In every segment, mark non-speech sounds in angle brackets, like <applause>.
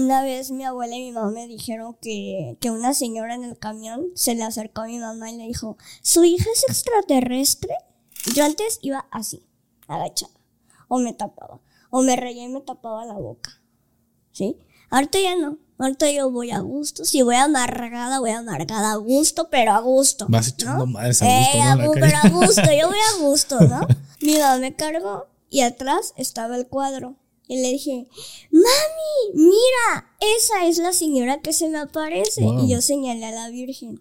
Una vez mi abuela y mi mamá me dijeron que, que una señora en el camión se le acercó a mi mamá y le dijo, ¿su hija es extraterrestre? Yo antes iba así, agachada, o me tapaba, o me reía y me tapaba la boca, ¿sí? Ahorita ya no, ahorita yo voy a gusto, si voy amargada, voy amargada a gusto, pero a gusto. Vas echando madres a gusto, Eh, pero a gusto, yo voy a gusto, ¿no? <laughs> Mi mamá me cargó y atrás estaba el cuadro. Y le dije, mami, mira, esa es la señora que se me aparece. Wow. Y yo señalé a la Virgen.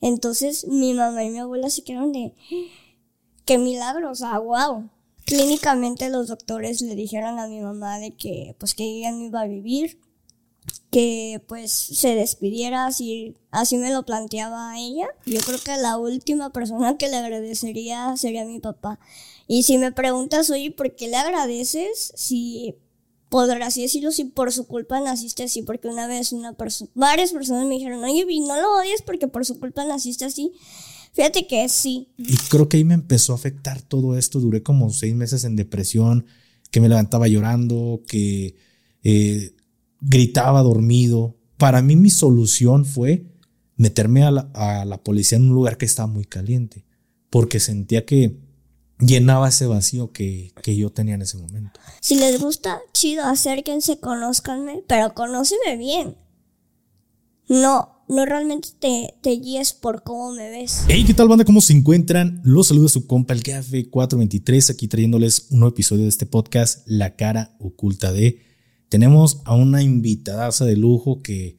Entonces mi mamá y mi abuela se quedaron de, qué milagro, o sea, wow. Clínicamente los doctores le dijeron a mi mamá de que, pues que ella no iba a vivir, que pues se despidiera así, así me lo planteaba a ella. Yo creo que la última persona que le agradecería sería mi papá. Y si me preguntas, oye, ¿por qué le agradeces? Si, por así decirlo, si por su culpa naciste así, porque una vez una persona, varias personas me dijeron, oye, Vi, no lo odies porque por su culpa naciste así. Fíjate que sí. Y creo que ahí me empezó a afectar todo esto. Duré como seis meses en depresión, que me levantaba llorando, que eh, gritaba dormido. Para mí mi solución fue meterme a la, a la policía en un lugar que estaba muy caliente, porque sentía que llenaba ese vacío que, que yo tenía en ese momento. Si les gusta, chido, acérquense, conózcanme, pero conóceme bien. No, no realmente te, te guíes por cómo me ves. Hey, ¿qué tal banda? ¿Cómo se encuentran? Los saluda su compa el Gafe 423 aquí trayéndoles un nuevo episodio de este podcast, La cara oculta de. Tenemos a una invitadaza de lujo que,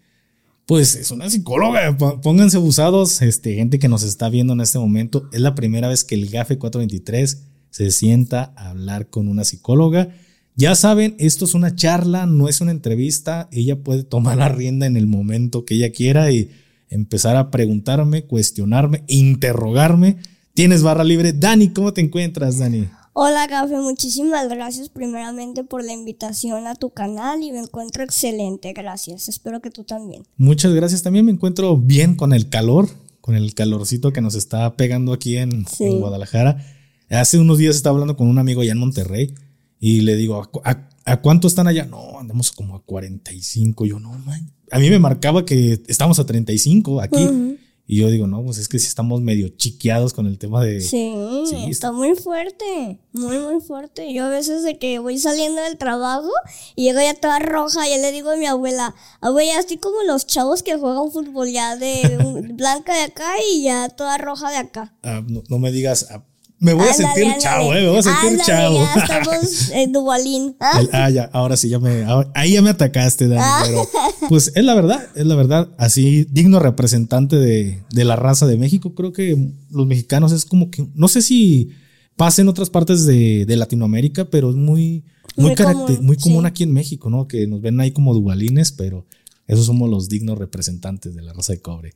pues, es una psicóloga. Pónganse abusados, este, gente que nos está viendo en este momento. Es la primera vez que el Gafe 423 se sienta a hablar con una psicóloga. Ya saben, esto es una charla, no es una entrevista. Ella puede tomar la rienda en el momento que ella quiera y empezar a preguntarme, cuestionarme, interrogarme. Tienes barra libre. Dani, ¿cómo te encuentras, Dani? Hola, Gafe, muchísimas gracias primeramente por la invitación a tu canal y me encuentro excelente, gracias. Espero que tú también. Muchas gracias. También me encuentro bien con el calor, con el calorcito que nos está pegando aquí en, Sí. en Guadalajara. Hace unos días estaba hablando con un amigo allá en Monterrey y le digo, ¿a, cu- a- a cuánto están allá? No, andamos como a 45. Yo, no, man. A mí me marcaba que estamos a 35 aquí. Ujú. Y yo digo, no, pues es que sí estamos medio chiqueados con el tema de... Sí, Sí, está muy fuerte, muy, muy fuerte. Yo a veces de que voy saliendo del trabajo y llego ya toda roja, ya le digo a mi abuela, abuela, estoy como los chavos que juegan fútbol ya de <laughs> blanca de acá y ya toda roja de acá. ah, no, no me digas, ah, me voy a sentir ándale. chavo, eh, me voy a sentir Ándale, chavo. Ya <laughs> estamos en Dubalín. Ah, ah, ya, ahora sí, ya me, ahora- ahí ya me atacaste, Dani, Ah. pero pues es la verdad, es la verdad, así digno representante de, de la raza de México, creo que los mexicanos es como que, no sé si pasa en otras partes de, de Latinoamérica, pero es muy, muy, Muy común, muy común sí. aquí en México, ¿no? Que nos ven ahí como dualines, pero esos somos los dignos representantes de la raza de cobre.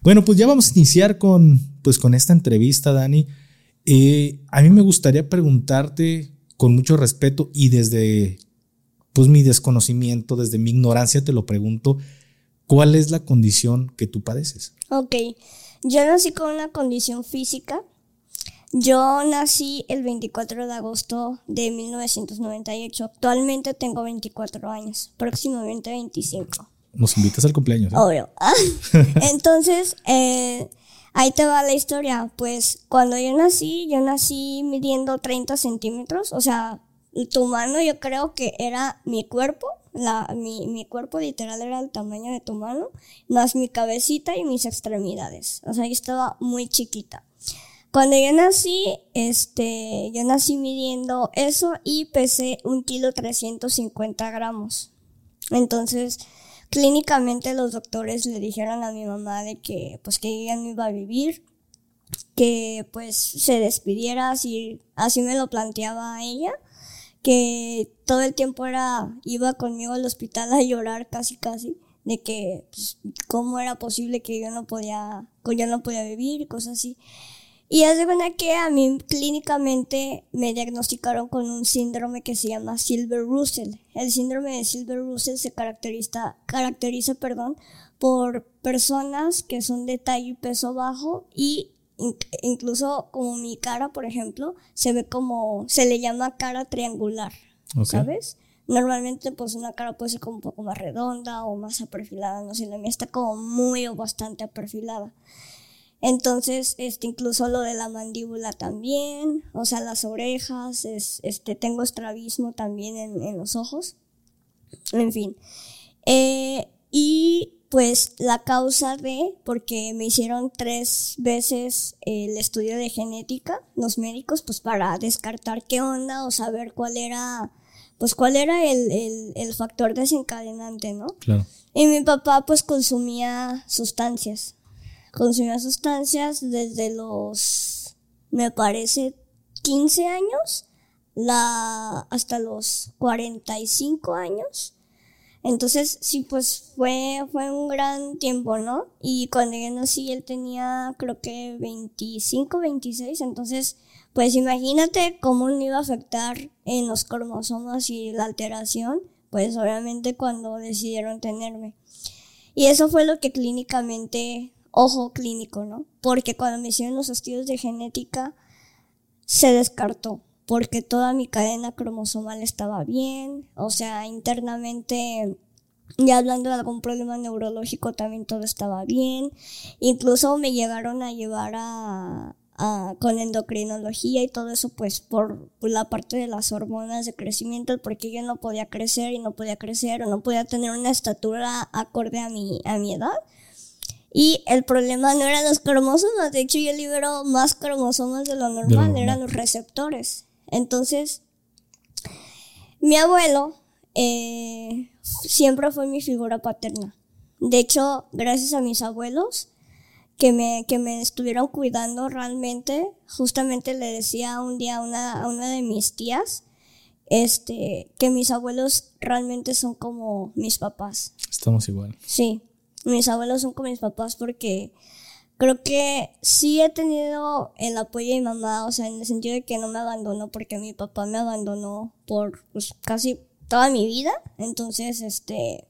Bueno, pues ya vamos a iniciar con, pues con esta entrevista, Dani. Eh, a mí me gustaría preguntarte con mucho respeto y desde pues mi desconocimiento, desde mi ignorancia te lo pregunto, ¿cuál es la condición que tú padeces? Ok, yo nací con una condición física. Yo nací el 24 de agosto de 1998. Actualmente tengo 24 años, próximamente 25. Nos invitas al cumpleaños. ¿eh? Obvio. <laughs> Entonces, eh, ahí te va la historia. Pues cuando yo nací, yo nací midiendo 30 centímetros. O sea, tu mano yo creo que era mi cuerpo. La, mi, mi cuerpo literal era el tamaño de tu mano, más mi cabecita y mis extremidades. O sea, yo estaba muy chiquita. Cuando yo nací, este, yo nací midiendo eso y pesé un kilo 350 gramos. Entonces, clínicamente los doctores le dijeron a mi mamá de que, pues, que ella no iba a vivir, que, pues, se despidiera, así, así me lo planteaba ella, que todo el tiempo era, iba conmigo al hospital a llorar casi, casi, de que, pues, cómo era posible que yo no podía, que yo no podía vivir cosas así. Y hace cuenta que a mí clínicamente me diagnosticaron con un síndrome que se llama Silver Russell. El síndrome de Silver Russell se caracteriza, caracteriza perdón, por personas que son de talla y peso bajo y in- incluso como mi cara, por ejemplo, se ve como, se le llama cara triangular, Ok. ¿sabes? Normalmente pues una cara puede ser como un poco más redonda o más aperfilada, no sé, la mía está como muy o bastante aperfilada. Entonces, este, incluso lo de la mandíbula también, o sea, las orejas, es, este, tengo estrabismo también en, en los ojos, en fin. Eh, y pues la causa de, porque me hicieron tres veces el estudio de genética, los médicos, pues para descartar qué onda o saber cuál era pues cuál era el, el, factor desencadenante, ¿no? Claro. Y mi papá pues consumía sustancias. Consumía sustancias desde los, me parece, 15 años la, hasta los 45 años. Entonces, sí, pues fue, fue un gran tiempo, ¿no? Y cuando yo nací, él tenía creo que 25, 26, entonces pues imagínate cómo me iba a afectar en los cromosomas y la alteración, pues obviamente cuando decidieron tenerme. Y eso fue lo que clínicamente, ojo clínico, ¿no? Porque cuando me hicieron los estudios de genética, se descartó, porque toda mi cadena cromosomal estaba bien, o sea, internamente ya hablando de algún problema neurológico también todo estaba bien. Incluso me llegaron a llevar a, con endocrinología y todo eso, pues por, la parte de las hormonas de crecimiento, porque yo no podía crecer y no podía crecer o no podía tener una estatura acorde a mi, a mi edad. Y el problema no eran los cromosomas, de hecho yo libero más cromosomas de lo normal, eran los receptores. Entonces, mi abuelo eh, siempre fue mi figura paterna. De hecho, gracias a mis abuelos, que me, que me estuvieron cuidando realmente. Justamente le decía un día a una, a una de mis tías, este, que mis abuelos realmente son como mis papás. Estamos igual. Sí, mis abuelos son como mis papás porque creo que sí he tenido el apoyo de mi mamá, o sea, en el sentido de que no me abandonó porque mi papá me abandonó por pues, casi toda mi vida. Entonces, este,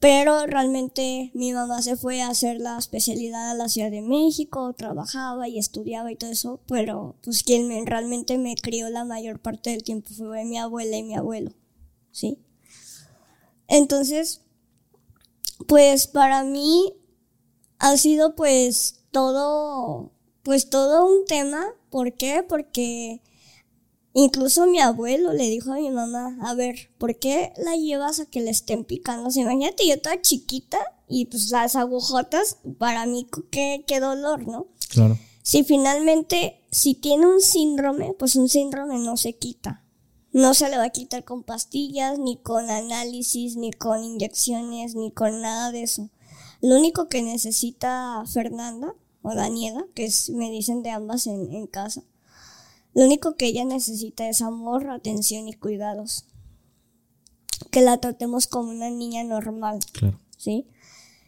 pero realmente mi mamá se fue a hacer la especialidad a la Ciudad de México, trabajaba y estudiaba y todo eso, pero pues quien me, realmente me crió la mayor parte del tiempo fue mi abuela y mi abuelo, ¿sí? Entonces, pues para mí ha sido pues todo, pues todo un tema, ¿por qué? Porque Incluso mi abuelo le dijo a mi mamá, a ver, ¿por qué la llevas a que le estén picando? O imagínate, yo toda chiquita y pues las agujotas, para mí, qué, qué dolor, ¿no? Claro. Si finalmente, si tiene un síndrome, pues un síndrome no se quita. No se le va a quitar con pastillas, ni con análisis, ni con inyecciones, ni con nada de eso. Lo único que necesita Fernanda o Daniela, que es, me dicen de ambas en, en casa, lo único que ella necesita es amor, atención y cuidados. Que la tratemos como una niña normal. Claro. ¿Sí?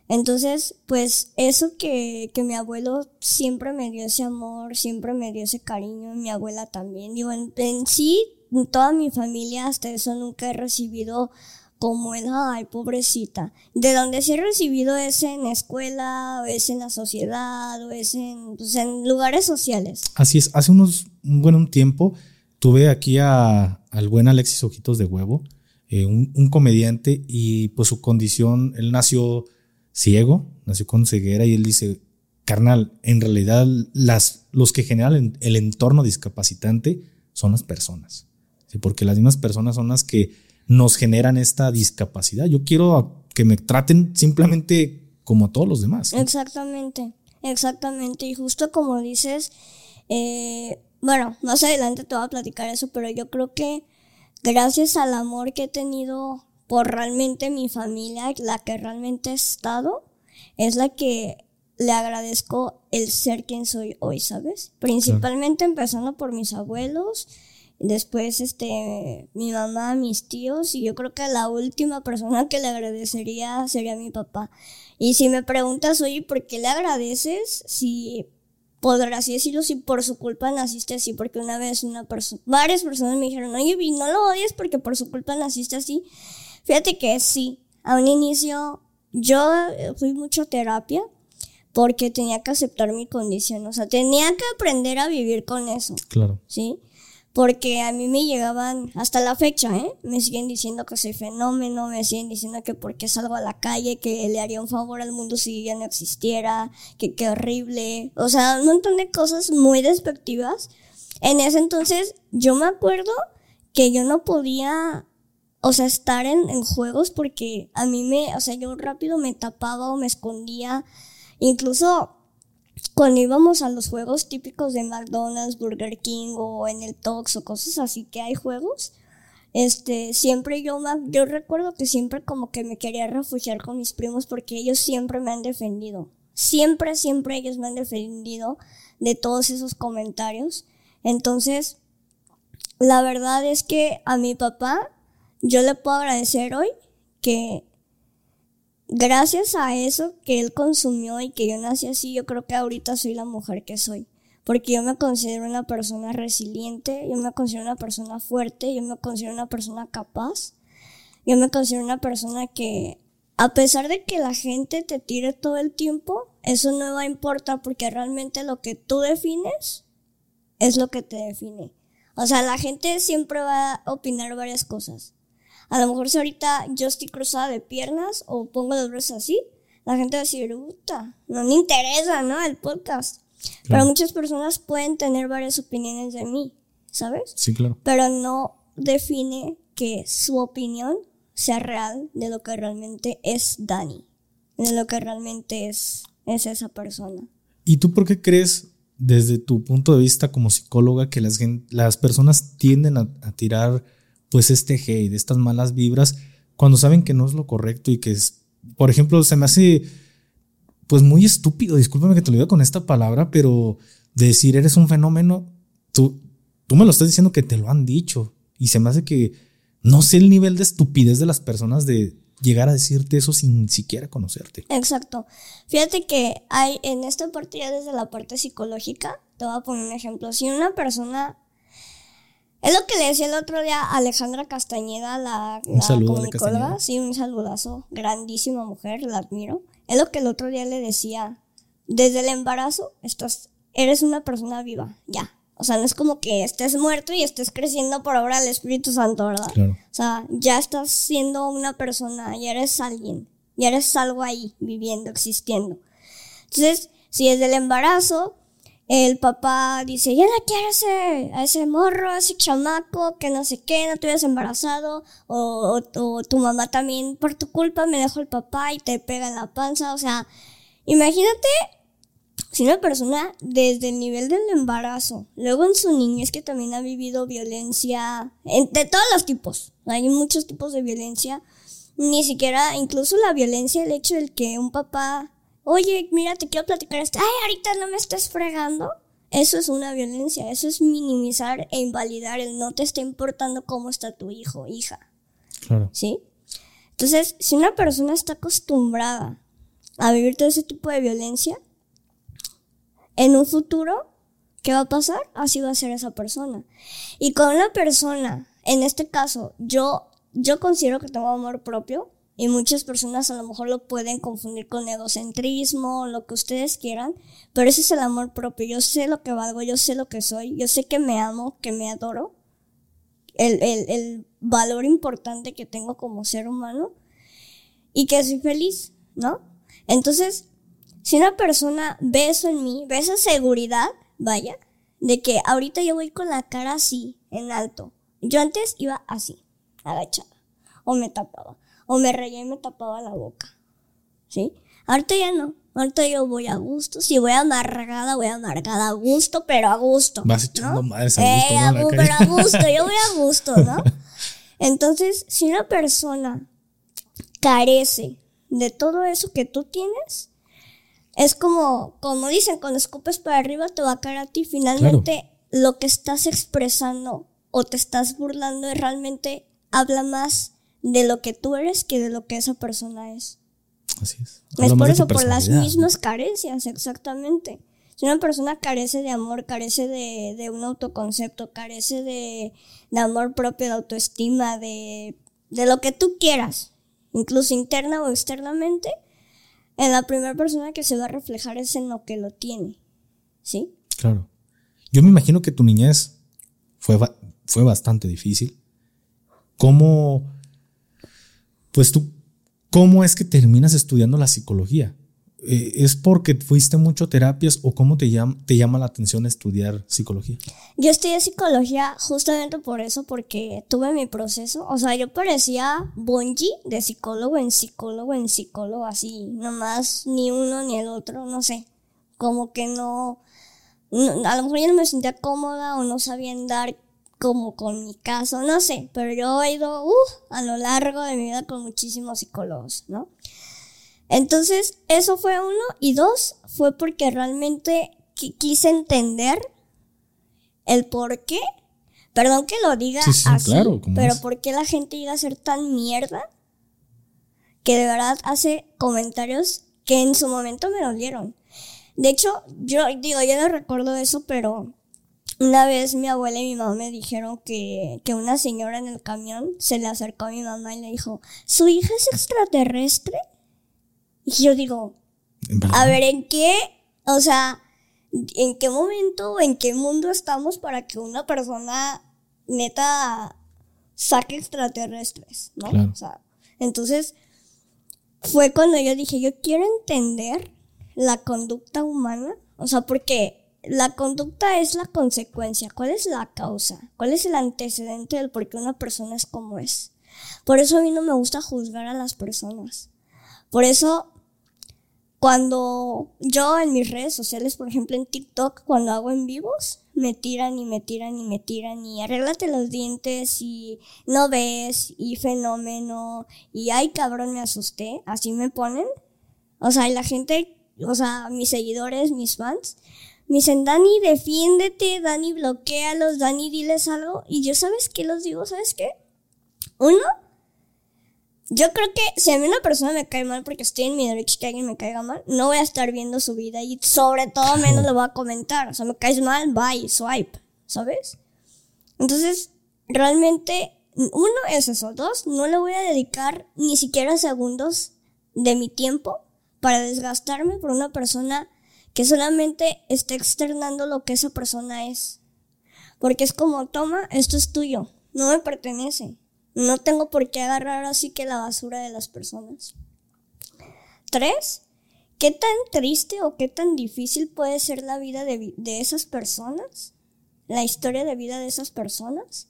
Entonces, pues eso que, que mi abuelo siempre me dio ese amor, siempre me dio ese cariño, mi abuela también. Digo, en, sí, toda mi familia hasta eso nunca he recibido como el, ay, pobrecita. De donde sí he recibido es en escuela, o es en la sociedad, o es en, pues, en lugares sociales. Así es, hace unos, un buen tiempo tuve aquí a, al buen Alexis Ojitos de Huevo, eh, un, un, comediante, y pues su condición, él nació ciego, nació con ceguera, y él dice, carnal, en realidad las, los que generan el entorno discapacitante son las personas, porque las mismas personas son las que nos generan esta discapacidad. Yo quiero que me traten simplemente como a todos los demás. Exactamente, exactamente. Y justo como dices, eh, bueno, más adelante te voy a platicar eso, pero yo creo que gracias al amor que he tenido por realmente mi familia, la que realmente he estado, es la que le agradezco el ser quien soy hoy, ¿sabes? Principalmente empezando por mis abuelos, Después, este, mi mamá, mis tíos, y yo creo que la última persona que le agradecería sería mi papá. Y si me preguntas, oye, ¿por qué le agradeces? Si, podrás así decirlo, si por su culpa naciste así, porque una vez una persona, varias personas me dijeron, oye, no lo odies porque por su culpa naciste así. Fíjate que sí, a un inicio yo fui mucho terapia porque tenía que aceptar mi condición, o sea, tenía que aprender a vivir con eso. Claro. ¿Sí? porque a mí me llegaban hasta la fecha, ¿eh? Me siguen diciendo que soy fenómeno, me siguen diciendo que porque salgo a la calle, que le haría un favor al mundo si ya no existiera, que qué horrible, o sea, un montón de cosas muy despectivas. En ese entonces yo me acuerdo que yo no podía, o sea, estar en, en juegos porque a mí me, o sea, yo rápido me tapaba o me escondía, incluso cuando íbamos a los juegos típicos de McDonald's, Burger King o en el Tox o cosas así que hay juegos, este, siempre yo, yo recuerdo que siempre como que me quería refugiar con mis primos porque ellos siempre me han defendido. Siempre, siempre ellos me han defendido de todos esos comentarios. Entonces, la verdad es que a mi papá yo le puedo agradecer hoy que gracias a eso que él consumió y que yo nací así, yo creo que ahorita soy la mujer que soy. Porque yo me considero una persona resiliente, yo me considero una persona fuerte, yo me considero una persona capaz, yo me considero una persona que, a pesar de que la gente te tire todo el tiempo, eso no va a importar porque realmente lo que tú defines es lo que te define. O sea, la gente siempre va a opinar varias cosas. A lo mejor si ahorita yo estoy cruzada de piernas o pongo los brazos así, la gente va a decir, puta, no me interesa, ¿no? El podcast. Pero muchas personas pueden tener varias opiniones de mí, ¿sabes? Sí, claro. Pero no define que su opinión sea real de lo que realmente es Dani, de lo que realmente es, es esa persona. ¿Y tú por qué crees, desde tu punto de vista como psicóloga, que las, las personas tienden a, a tirar pues este hate, estas malas vibras, cuando saben que no es lo correcto y que es, por ejemplo, se me hace pues muy estúpido, discúlpame que te lo diga con esta palabra, pero decir eres un fenómeno, tú, tú me lo estás diciendo que te lo han dicho y se me hace que no sé el nivel de estupidez de las personas de llegar a decirte eso sin siquiera conocerte. Exacto. Fíjate que hay en esta parte ya desde la parte psicológica, te voy a poner un ejemplo. Si una persona es lo que le decía el otro día a Alejandra Castañeda, la, un saludo comunicóloga. Sí, un saludazo. Grandísima mujer, la admiro. Es lo que el otro día le decía. Desde el embarazo, estás, eres una persona viva, ya. O sea, no es como que estés muerto y estés creciendo por obra del Espíritu Santo, ¿verdad? Claro. O sea, ya estás siendo una persona, ya eres alguien, ya eres algo ahí, viviendo, existiendo. Entonces, si desde el embarazo el papá dice, ya no quiero ese, a ese morro, a ese chamaco, que no sé qué, no te hubieras embarazado, o, o, tu mamá también, por tu culpa me dejó el papá y te pega en la panza, o sea, imagínate si una persona desde el nivel del embarazo, luego en su niñez que también ha vivido violencia, de todos los tipos, hay muchos tipos de violencia, ni siquiera, incluso la violencia, el hecho de que un papá oye, mira, te quiero platicar esto, ay, ahorita no me estés fregando. Eso es una violencia, eso es minimizar e invalidar el no te está importando cómo está tu hijo, hija. Claro. ¿Sí? Entonces, si una persona está acostumbrada a vivir todo ese tipo de violencia, en un futuro, ¿qué va a pasar? Así va a ser esa persona. Y con una persona, en este caso, yo, yo considero que tengo amor propio, y muchas personas a lo mejor lo pueden confundir con egocentrismo, lo que ustedes quieran, pero ese es el amor propio. Yo sé lo que valgo, yo sé lo que soy, yo sé que me amo, que me adoro, el, el, el valor importante que tengo como ser humano y que soy feliz, ¿no? Entonces, si una persona ve eso en mí, ve esa seguridad, vaya, de que ahorita yo voy con la cara así, en alto. Yo antes iba así, agachada, o me tapaba o me reía y me tapaba la boca. ¿Sí? Ahorita ya no. Ahorita yo voy a gusto. Si voy amargada, voy amargada a gusto, pero a gusto. Vas echando madres a gusto. Eh, pero a gusto, yo voy a <laughs> gusto, ¿no? Entonces, si una persona carece de todo eso que tú tienes, es como, como dicen, cuando escupes para arriba te va a caer a ti. Finalmente, lo que estás expresando o te estás burlando es realmente habla más de lo que tú eres que de lo que esa persona es. Así es. Es por eso, por las mismas carencias, exactamente. Si una persona carece de amor, carece de, de un autoconcepto, carece de, de, amor propio, de autoestima, de, de lo que tú quieras, incluso interna o externamente, en la primera persona que se va a reflejar es en lo que lo tiene. ¿Sí? Claro. Yo me imagino que tu niñez fue, fue bastante difícil. ¿Cómo, pues tú, cómo es que terminas estudiando la psicología? Eh, ¿Es porque fuiste mucho terapias o cómo te llama, te llama la atención estudiar psicología? Yo estudié psicología justamente por eso, porque tuve mi proceso. O sea, yo parecía Bungie de psicólogo en psicólogo en psicólogo, así, nomás ni uno ni el otro, no sé. Como que no, a lo mejor yo no me sentía cómoda o no sabía andar como con mi caso, no sé, pero yo he ido uh, a lo largo de mi vida con muchísimos psicólogos, ¿no? Entonces, eso fue uno. Y dos, fue porque realmente quise entender el por qué. Perdón que lo diga así, pero por qué la gente llega a ser tan mierda que de verdad hace comentarios que en su momento me dolieron. De hecho, yo digo, yo no recuerdo eso, pero una vez mi abuela y mi mamá me dijeron que, que una señora en el camión se le acercó a mi mamá y le dijo, ¿su hija es extraterrestre? Y yo digo, a ver, ¿en qué? O sea, ¿en qué momento, en qué mundo estamos para que una persona neta saque extraterrestres, ¿no? O sea, entonces fue cuando yo dije, yo quiero entender la conducta humana, o sea, porque la conducta es la consecuencia, ¿cuál es la causa? ¿Cuál es el antecedente del por qué una persona es como es? Por eso a mí no me gusta juzgar a las personas. Por eso cuando yo en mis redes sociales, por ejemplo en TikTok, cuando hago en vivos, me tiran y me tiran y me tiran y arréglate los dientes y no ves y fenómeno y ay cabrón me asusté, así me ponen. O sea, y la gente, o sea, mis seguidores, mis fans, me dicen, Dani, defiéndete, Dani, bloquealos, Dani, diles algo. Y yo, ¿sabes qué los digo? ¿Sabes qué? Uno, yo creo que si a mí una persona me cae mal porque estoy en mi derecho que alguien me caiga mal, no voy a estar viendo su vida y sobre todo menos lo voy a comentar. O sea, me caes mal, bye, swipe, ¿sabes? Entonces, realmente, uno es eso. Dos, no le voy a dedicar ni siquiera segundos de mi tiempo para desgastarme por una persona que solamente está externando lo que esa persona es. Porque es como, toma, esto es tuyo, no me pertenece. No tengo por qué agarrar así que la basura de las personas. Tres, ¿qué tan triste o qué tan difícil puede ser la vida de, de esas personas? La historia de vida de esas personas.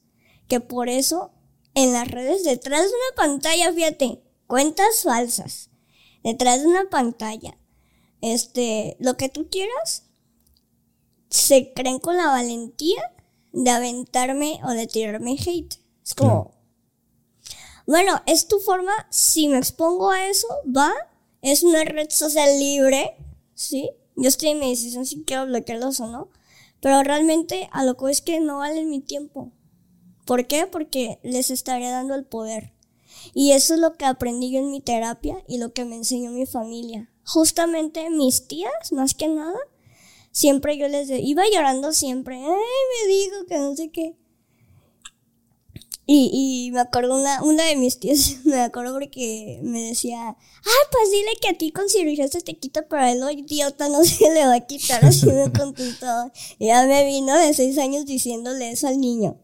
Que por eso en las redes detrás de una pantalla, fíjate, cuentas falsas. Detrás de una pantalla. Este, lo que tú quieras, se creen con la valentía de aventarme o de tirarme hate. Es como, bueno, es tu forma, si me expongo a eso, va, es una red social libre, ¿sí? Yo estoy en mi decisión si quiero bloquearlos o no, pero realmente a lo que es que no valen mi tiempo. ¿Por qué? Porque les estaría dando el poder. Y eso es lo que aprendí yo en mi terapia y lo que me enseñó mi familia. Justamente mis tías, más que nada, siempre yo les iba llorando siempre, ay, me digo que no sé qué. Y, y me acuerdo una, una de mis tías, <laughs> me acuerdo porque me decía, ay, pues dile que a ti con cirugía se te quita, pero a él, idiota, no <laughs> se le va a quitar, así me <laughs> contestaba. Y ya me vino de seis años diciéndole eso al niño.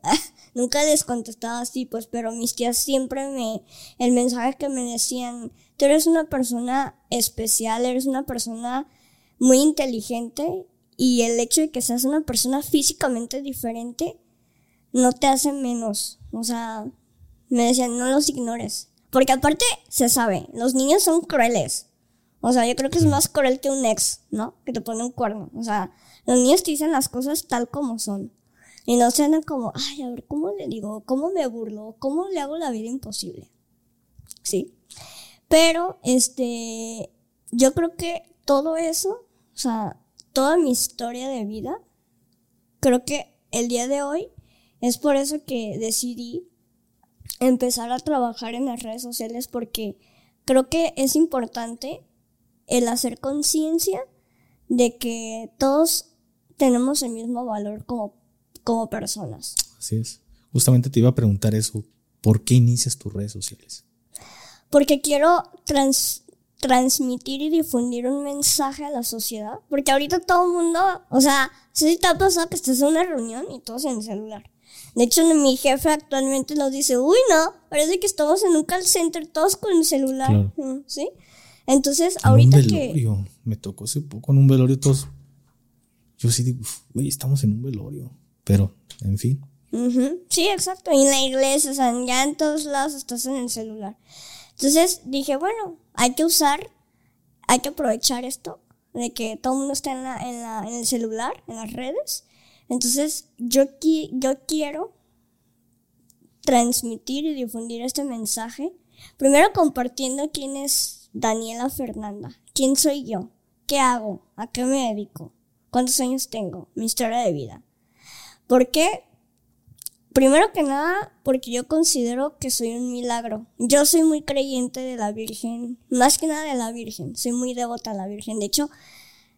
Nunca les contestaba así, pues, pero mis tías siempre me, el mensaje que me decían, tú eres una persona especial, eres una persona muy inteligente, y el hecho de que seas una persona físicamente diferente, no te hace menos o sea, me decían, no los ignores. Porque aparte, se sabe, los niños son crueles. O sea, yo creo que es más cruel que un ex, ¿no? Que te pone un cuerno. O sea, los niños te dicen las cosas tal como son. Y no se andan como, ay, a ver, ¿cómo le digo? ¿Cómo me burlo? ¿Cómo le hago la vida imposible? Sí. Pero, este, yo creo que todo eso, o sea, toda mi historia de vida, creo que el día de hoy es por eso que decidí empezar a trabajar en las redes sociales porque creo que es importante el hacer conciencia de que todos tenemos el mismo valor como, como personas. Así es. Justamente te iba a preguntar eso. ¿Por qué inicias tus redes sociales? Porque quiero transmitir y difundir un mensaje a la sociedad. Porque ahorita todo el mundo, o sea, si te ha pasado que estás en una reunión y todos en el celular. De hecho, mi jefe actualmente nos dice, uy, no, parece que estamos en un call center todos con el celular. ¿Sí? Entonces, ahorita un velorio. Me tocó hace poco en un velorio todos. Yo sí digo, uy, estamos en un velorio. Pero, en fin. Sí, exacto. Y en la iglesia, o sea, ya en todos lados estás en el celular. Entonces dije, bueno, hay que usar, hay que aprovechar esto de que todo el mundo está en, la, en, la, en el celular, en las redes. Entonces, yo, yo quiero transmitir y difundir este mensaje. Primero compartiendo quién es Daniela Fernanda, quién soy yo, qué hago, a qué me dedico, cuántos años tengo, mi historia de vida. ¿Por qué? Primero que nada, porque yo considero que soy un milagro. Yo soy muy creyente de la Virgen, más que nada de la Virgen. Soy muy devota a la Virgen. De hecho,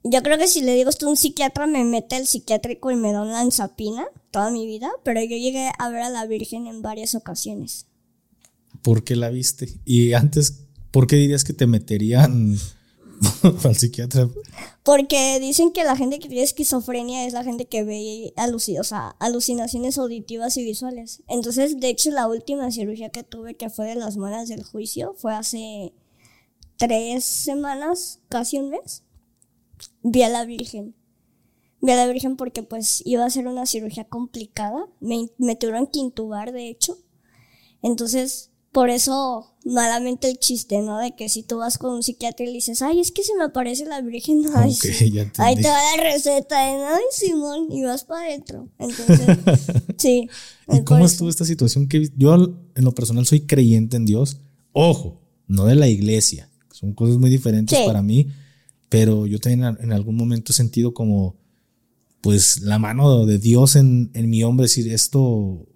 yo creo que si le digo esto a un psiquiatra, me mete el psiquiátrico y me da una lanzapina toda mi vida, pero yo llegué a ver a la Virgen en varias ocasiones. ¿Por qué la viste? Y antes, ¿por qué dirías que te meterían <laughs> al psiquiatra? Porque dicen que la gente que tiene esquizofrenia es la gente que ve o sea, alucinaciones auditivas y visuales. Entonces, de hecho, la última cirugía que tuve, que fue de las muelas del juicio, fue hace tres semanas, casi un mes. Vi a la Virgen. Vi a la Virgen porque pues iba a ser una cirugía complicada. Me, me tuvieron que intubar, de hecho. Entonces, por eso, malamente el chiste, ¿no? De que si tú vas con un psiquiatra y le dices, ay, es que se me aparece la Virgen, <laughs> ay, ahí te va la receta, de ay, Simón, y vas para adentro. Entonces, <laughs> sí. ¿Y cómo estuvo esta situación? Que yo, en lo personal, soy creyente en Dios. Ojo, no de la iglesia. Son cosas muy diferentes para mí, pero yo también en algún momento he sentido como, pues, la mano de Dios en, en mi hombre, decir esto,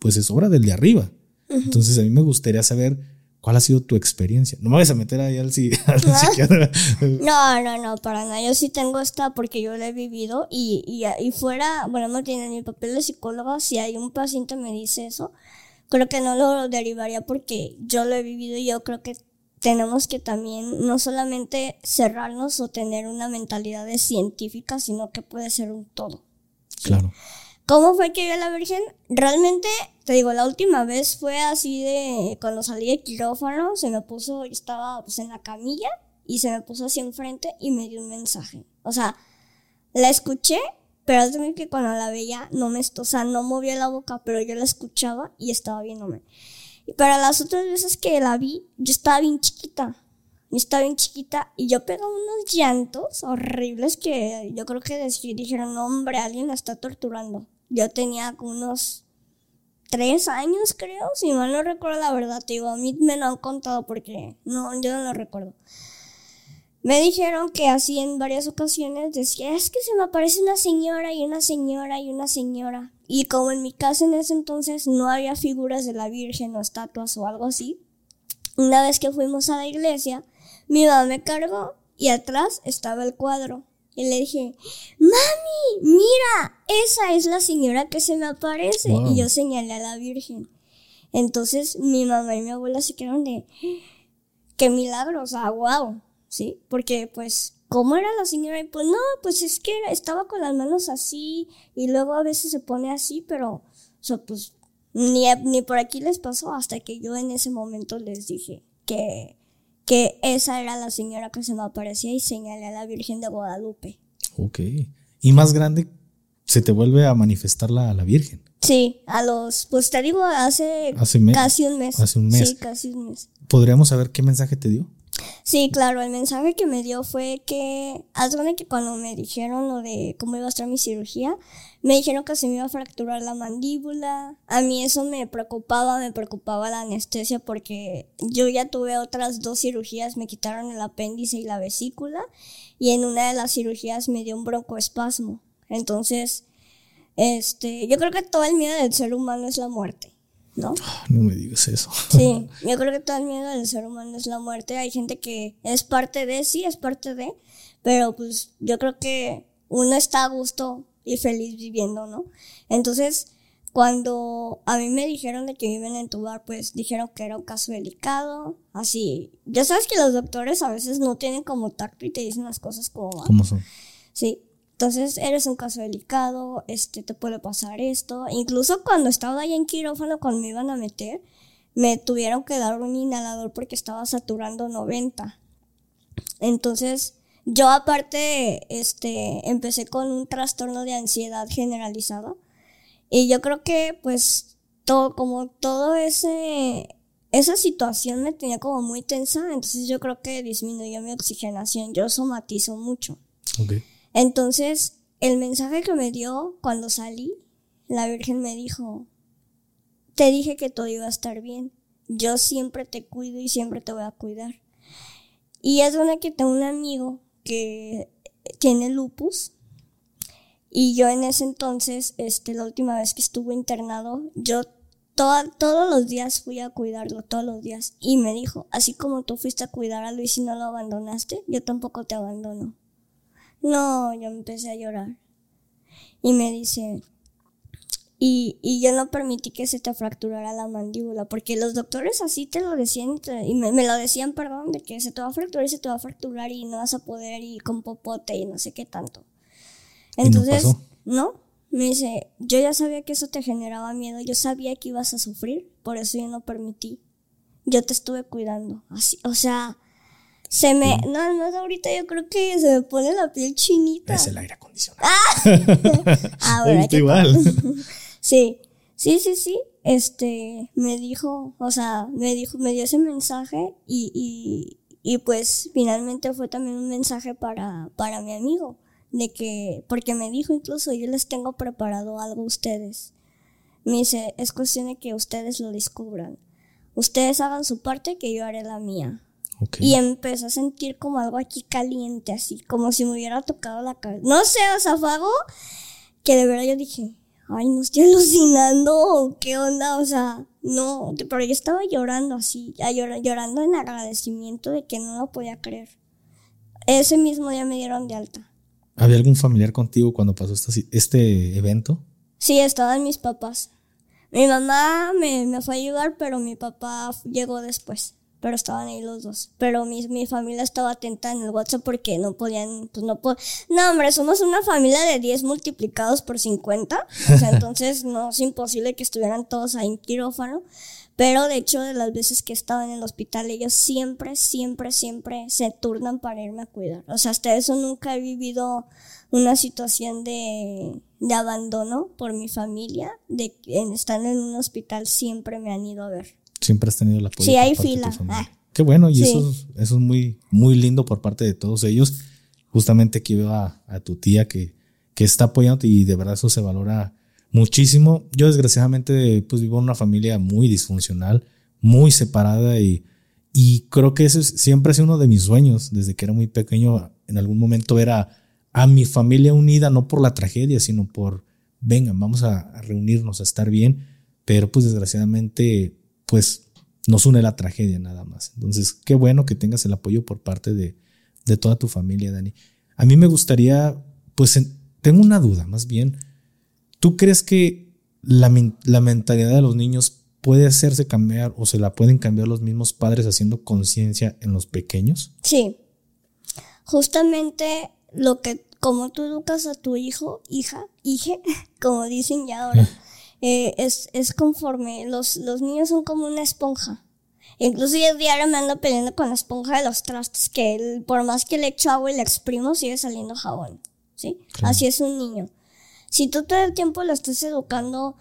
pues es obra del de arriba. Entonces a mí me gustaría saber cuál ha sido tu experiencia. No me vayas a meter ahí al, psiquiatra. No, no, no, para nada. Yo sí tengo esta porque yo lo he vivido y, y, y fuera, bueno, no tiene ni papel de psicóloga, si hay un paciente me dice eso, creo que no lo derivaría porque yo lo he vivido y yo creo que tenemos que también no solamente cerrarnos o tener una mentalidad de científica, sino que puede ser un todo. Claro. ¿Cómo fue que vi a la Virgen? Realmente, te digo, la última vez fue así de cuando salí de quirófano, se me puso, yo estaba pues en la camilla y se me puso así enfrente y me dio un mensaje. O sea, la escuché, pero es que cuando la veía no me, o sea, no movía la boca, pero yo la escuchaba y estaba viéndome. Y para las otras veces que la vi, yo estaba bien chiquita. Yo estaba bien chiquita y yo pegaba unos llantos horribles que yo creo que dijeron, hombre, alguien la está torturando. Yo tenía unos tres años, creo, si mal no recuerdo la verdad, digo, a mí me lo han contado porque no, yo no lo recuerdo. Me dijeron que así en varias ocasiones decía, es que se me aparece una señora y una señora y una señora. Y como en mi casa en ese entonces no había figuras de la Virgen o estatuas o algo así, una vez que fuimos a la iglesia, mi mamá me cargó y atrás estaba el cuadro. Y le dije, mami, mira, esa es la señora que se me aparece. Y yo señalé a la Virgen. Entonces mi mamá y mi abuela se quedaron de, qué milagro, o sea, wow, ¿sí? Porque pues, ¿cómo era la señora? Y pues no, pues es que estaba con las manos así y luego a veces se pone así, pero, o sea, pues ni, ni por aquí les pasó hasta que yo en ese momento les dije que que esa era la señora que se me aparecía y señalé a la Virgen de Guadalupe. Ok. Y más grande, se te vuelve a manifestar la, la Virgen. Sí, a los, pues te digo, hace, casi un mes. Hace un mes. Sí, casi un mes. ¿Podríamos saber qué mensaje te dio? Sí, claro, el mensaje que me dio fue que, haz que cuando me dijeron lo de cómo iba a estar mi cirugía, me dijeron que se me iba a fracturar la mandíbula. A mí eso me preocupaba, me preocupaba la anestesia porque yo ya tuve otras dos cirugías, me quitaron el apéndice y la vesícula y en una de las cirugías me dio un broncoespasmo. Entonces, este, yo creo que todo el miedo del ser humano es la muerte. ¿No? No me digas eso. Sí, <laughs> yo creo que todo el miedo del ser humano es la muerte. Hay gente que es parte de, sí, es parte de, pero pues yo creo que uno está a gusto y feliz viviendo, ¿no? Entonces, cuando a mí me dijeron de que viven en tubar, pues dijeron que era un caso delicado, así. Ya sabes que los doctores a veces no tienen como tacto y te dicen las cosas como ¿Cómo son? Sí. Entonces, eres un caso delicado, este, te puede pasar esto. Incluso cuando estaba ahí en quirófano, cuando me iban a meter, me tuvieron que dar un inhalador porque estaba saturando 90. Entonces, yo aparte, este, empecé con un trastorno de ansiedad generalizado. Y yo creo que, pues, todo, como todo ese, esa situación me tenía como muy tensa, entonces yo creo que disminuyó mi oxigenación. Yo somatizo mucho. Entonces, el mensaje que me dio cuando salí, la Virgen me dijo, te dije que todo iba a estar bien. Yo siempre te cuido y siempre te voy a cuidar. Y es una que tengo un amigo que tiene lupus. Y yo en ese entonces, este, la última vez que estuvo internado, yo todos los días fui a cuidarlo, todos los días. Y me dijo, así como tú fuiste a cuidar a Luis y no lo abandonaste, yo tampoco te abandono. No, yo empecé a llorar. Y me dice, y, y yo no permití que se te fracturara la mandíbula, porque los doctores así te lo decían, y me, me, lo decían, perdón, de que se te va a fracturar y se te va a fracturar y no vas a poder y con popote y no sé qué tanto. Entonces, no, me dice, yo ya sabía que eso te generaba miedo, yo sabía que ibas a sufrir, por eso yo no permití. Yo te estuve cuidando, así, o sea, se me, no, no, ahorita yo creo que se me pone la piel chinita. Es el aire acondicionado. Ah, <laughs> ahora igual. <laughs> Sí, sí, sí, sí. Este, me dijo, o sea, me dijo, me dio ese mensaje y, y, y pues finalmente fue también un mensaje para, para mi amigo, de que, porque me dijo incluso, yo les tengo preparado algo a ustedes. Me dice, es cuestión de que ustedes lo descubran. Ustedes hagan su parte, que yo haré la mía. Y empezó a sentir como algo aquí caliente, así, como si me hubiera tocado la cabeza. No sé, o sea, fue algo que de verdad yo dije, ay, no estoy <laughs> alucinando, qué onda, o sea, no, pero yo estaba llorando así, llorando en agradecimiento de que no lo podía creer. Ese mismo día me dieron de alta. ¿Había algún familiar contigo cuando pasó este, este evento? Sí, estaban mis papás. Mi mamá me, me fue a ayudar, pero mi papá llegó después pero estaban ahí los dos. Pero mi, mi familia estaba atenta en el WhatsApp porque no podían, pues no puedo. No, hombre, somos una familia de 10 multiplicados por 50. O sea, <laughs> entonces no es imposible que estuvieran todos ahí en quirófano. Pero de hecho, de las veces que estaban en el hospital, ellos siempre, siempre, siempre se turnan para irme a cuidar. O sea, hasta eso nunca he vivido una situación de, de abandono por mi familia, de en, estando en un hospital siempre me han ido a ver. Siempre has tenido la apoyo. Sí, hay fila. Ah. Qué bueno, y eso, es muy, muy lindo por parte de todos ellos. Justamente aquí veo a, tu tía que, que está apoyando y de verdad eso se valora muchísimo. Yo desgraciadamente pues vivo en una familia muy disfuncional, muy separada y, y creo que ese siempre ha sido uno de mis sueños desde que era muy pequeño. En algún momento era a mi familia unida, no por la tragedia, sino por, vengan, vamos a, a reunirnos, a estar bien. Pero pues desgraciadamente pues nos une la tragedia nada más. Entonces, qué bueno que tengas el apoyo por parte de, de toda tu familia, Dani. A mí me gustaría, pues tengo una duda más bien. ¿Tú crees que la, la, mentalidad de los niños puede hacerse cambiar o se la pueden cambiar los mismos padres haciendo conciencia en los pequeños? Sí. Justamente lo que, como tú educas a tu hijo, hija, hije, <laughs> como dicen ya ahora. <laughs> Eh, es, es conforme, los, los niños son como una esponja. Incluso yo diario me ando peleando con la esponja de los trastes, que por más que le echo agua y le exprimo, sigue saliendo jabón. ¿Sí? Así es un niño. Si tú todo el tiempo lo estás educando,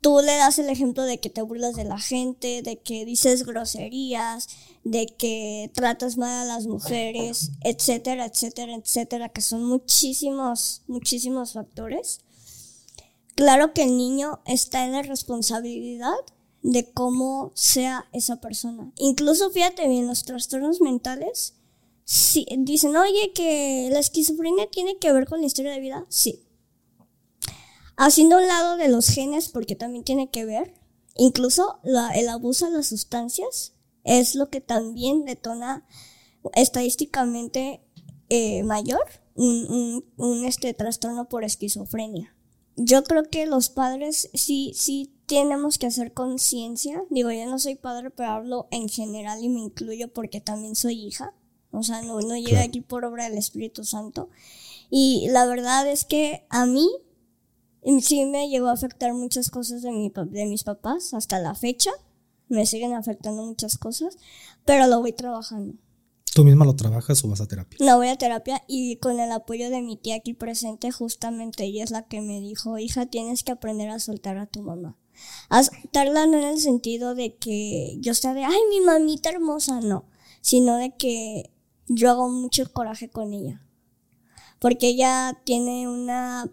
tú le das el ejemplo de que te burlas de la gente, de que dices groserías, de que tratas mal a las mujeres, etcétera, etcétera, etcétera, que son muchísimos, muchísimos factores. Claro que el niño está en la responsabilidad de cómo sea esa persona. Incluso fíjate bien, los trastornos mentales si, dicen, oye, que la esquizofrenia tiene que ver con la historia de vida. Sí. Haciendo un lado de los genes, porque también tiene que ver, incluso el abuso de las sustancias es lo que también detona estadísticamente eh, mayor un, un este trastorno por esquizofrenia yo creo que los padres sí, sí tenemos que hacer conciencia. Digo, yo no soy padre, pero hablo en general y me incluyo porque también soy hija. O sea, no, no llegué aquí por obra del Espíritu Santo. Y la verdad es que a mí sí me llegó a afectar muchas cosas de, mi, de mis papás hasta la fecha. Me siguen afectando muchas cosas, pero lo voy trabajando. ¿Tú misma lo trabajas o vas a terapia? No, voy a terapia y con el apoyo de mi tía aquí presente, justamente ella es la que me dijo, hija, tienes que aprender a soltar a tu mamá. A soltarla no en el sentido de que yo sea de, ay, mi mamita hermosa, no, sino de que yo hago mucho coraje con ella. Porque ella tiene una,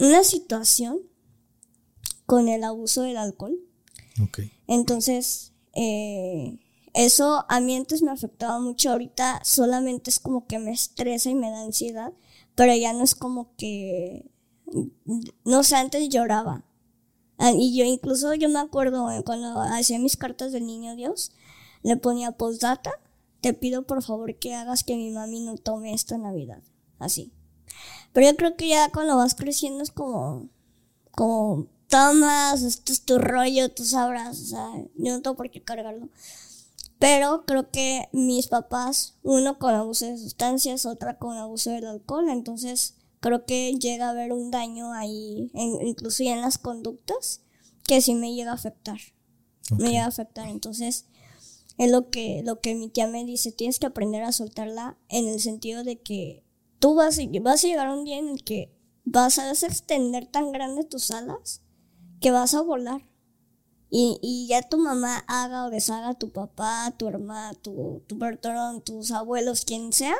una situación con el abuso del alcohol. Okay. Entonces, eh, eso a mí antes me afectaba mucho, ahorita solamente es como que me estresa y me da ansiedad, pero ya no es como que, no sé, antes lloraba. Ah, y yo incluso, yo me acuerdo eh, cuando hacía mis cartas del niño Dios, le ponía postdata, te pido por favor que hagas que mi mami no tome esta Navidad, así. Pero yo creo que ya cuando vas creciendo es como, como, tomas, esto es tu rollo, tú sabrás, o sea, yo no tengo por qué cargarlo. Pero creo que mis papás, uno con abuso de sustancias, otra con abuso del alcohol, entonces creo que llega a haber un daño ahí, en, incluso en las conductas, que sí me llega a afectar. Me llega a afectar. Entonces, es lo que, lo que mi tía me dice, tienes que aprender a soltarla en el sentido de que tú vas, vas a llegar un día en el que vas a extender tan grande tus alas que vas a volar. Y, y, ya tu mamá haga o deshaga tu papá, tu hermana, tu, tu tus abuelos, quien sea,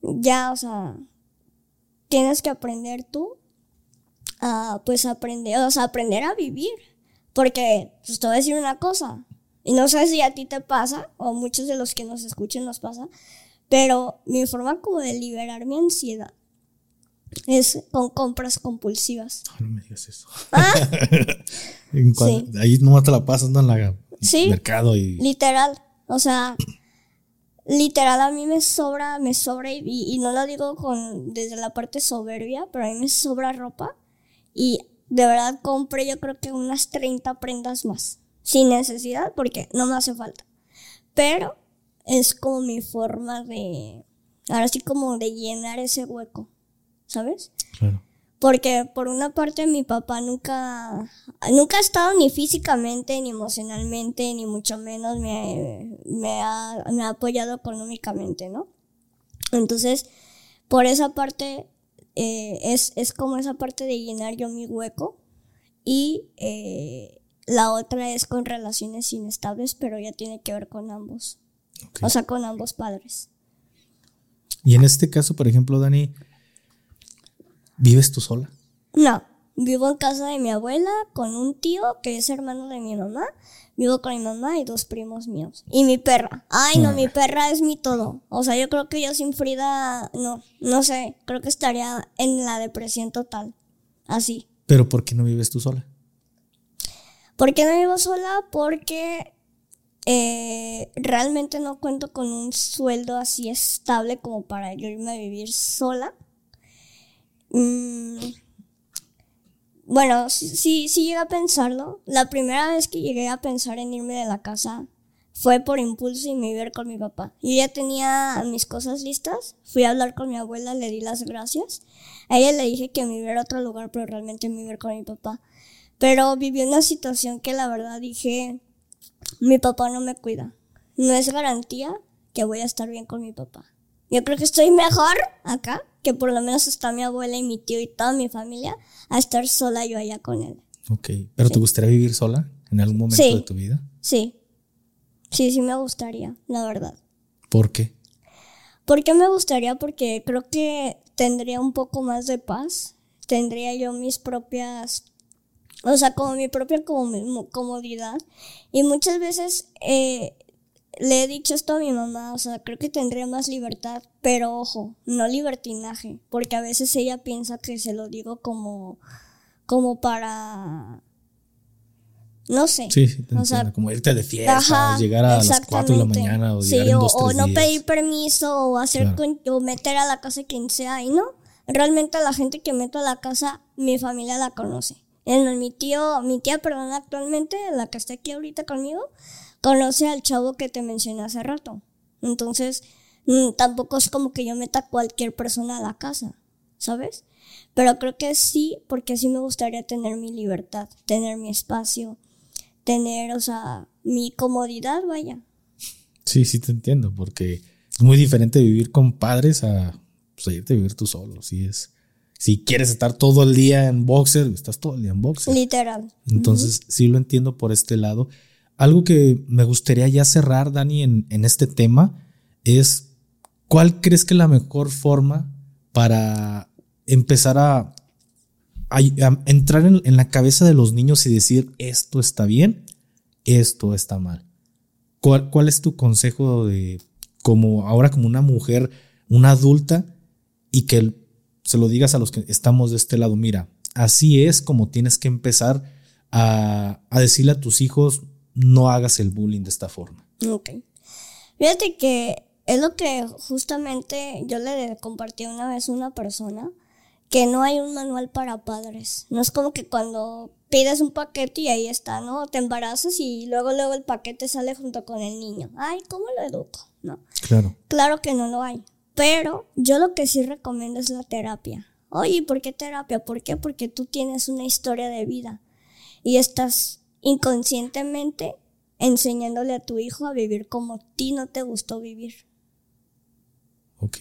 ya, o sea, tienes que aprender tú a, pues, aprender, o sea, aprender a vivir. Porque, pues, te voy a decir una cosa, y no sé si a ti te pasa, o muchos de los que nos escuchen nos pasa, pero mi forma como de liberar mi ansiedad es con compras compulsivas. No, me digas eso. ¿Ah? <laughs> Ahí no te la pasas en la mercado y. Literal. O sea, literal a mí me sobra, me sobra, y, y, no lo digo con desde la parte soberbia, pero a mí me sobra ropa. Y de verdad compré yo creo que unas 30 prendas más. Sin necesidad, porque no me hace falta. Pero es como mi forma de. Ahora sí como de llenar ese hueco. ¿Sabes? Claro. Porque por una parte mi papá nunca, nunca ha estado ni físicamente, ni emocionalmente, ni mucho menos me, me, ha, me ha apoyado económicamente, ¿no? Entonces, por esa parte, eh, es, es como esa parte de llenar yo mi hueco. Y eh, la otra es con relaciones inestables, pero ya tiene que ver con ambos. O sea, con ambos padres. Y en este caso, por ejemplo, Dani, ¿Vives tú sola? No, vivo en casa de mi abuela con un tío que es hermano de mi mamá. Vivo con mi mamá y dos primos míos. Y mi perra. Ay, no, mi perra es mi todo. O sea, yo creo que yo sin Frida, no, no sé, creo que estaría en la depresión total. Así. ¿Pero por qué no vives tú sola? ¿Por qué no vivo sola? Porque eh, realmente no cuento con un sueldo así estable como para yo irme a vivir sola. Mm, bueno, sí, sí llegué a pensarlo. La primera vez que llegué a pensar en irme de la casa fue por impulso y me iba con mi papá. Yo ya tenía mis cosas listas, fui a hablar con mi abuela, le di las gracias. A ella le dije que me iba a otro lugar, pero realmente me iba con mi papá. Pero viví una situación que la verdad dije, mi papá no me cuida. No es garantía que voy a estar bien con mi papá. Yo creo que estoy mejor acá que por lo menos está mi abuela y mi tío y toda mi familia, a estar sola yo allá con él. Ok, pero ¿te gustaría vivir sola en algún momento de tu vida? Sí, sí, sí me gustaría, la verdad. ¿Por qué? ¿Por qué me gustaría? Porque creo que tendría un poco más de paz, tendría yo mis propias o sea, como mi propia comodidad. Y muchas veces eh, le he dicho esto a mi mamá, o sea, creo que tendría más libertad, pero ojo, no libertinaje, porque a veces ella piensa que se lo digo como, como para, no sé. Sí, sí o sea, como irte de fiesta, llegar a las 4 de la mañana o llegar en dos, o, o no pedir permiso o hacer o meter a la casa quien sea y no. Realmente la gente que meto a la casa, mi familia la conoce. En mi tío, mi tía, perdón, actualmente, la que está aquí ahorita conmigo, conoce al chavo que te mencioné hace rato. Entonces, Mm, tampoco es como que yo meta a cualquier persona a la casa, ¿sabes? Pero creo que sí, porque sí me gustaría tener mi libertad, tener mi espacio, tener, o sea, mi comodidad, vaya. Sí, sí te entiendo, porque es muy diferente vivir con padres a pues, irte a vivir tú solo. Sí es. Si quieres estar todo el día en boxer, estás todo el día en boxer. Literal. Entonces, sí lo entiendo por este lado. Algo que me gustaría ya cerrar, Dani, en, en este tema es, ¿cuál crees que es la mejor forma para empezar a, entrar en, en, la cabeza de los niños y decir, esto está bien, esto está mal? ¿Cuál, cuál es tu consejo de, como ahora como una mujer, una adulta, y que se lo digas a los que estamos de este lado, mira, así es como tienes que empezar a, a decirle a tus hijos, no hagas el bullying de esta forma. Ok. Fíjate que es lo que justamente yo le compartí una vez a una persona, que no hay un manual para padres. No es como que cuando pides un paquete y ahí está, ¿no? Te embarazas y luego luego el paquete sale junto con el niño. Ay, ¿cómo lo educo? No. Claro. Claro que no lo hay. Pero yo lo que sí recomiendo es la terapia. Oye, ¿por qué terapia? ¿Por qué? Porque tú tienes una historia de vida y estás inconscientemente enseñándole a tu hijo a vivir como a ti no te gustó vivir. Ok.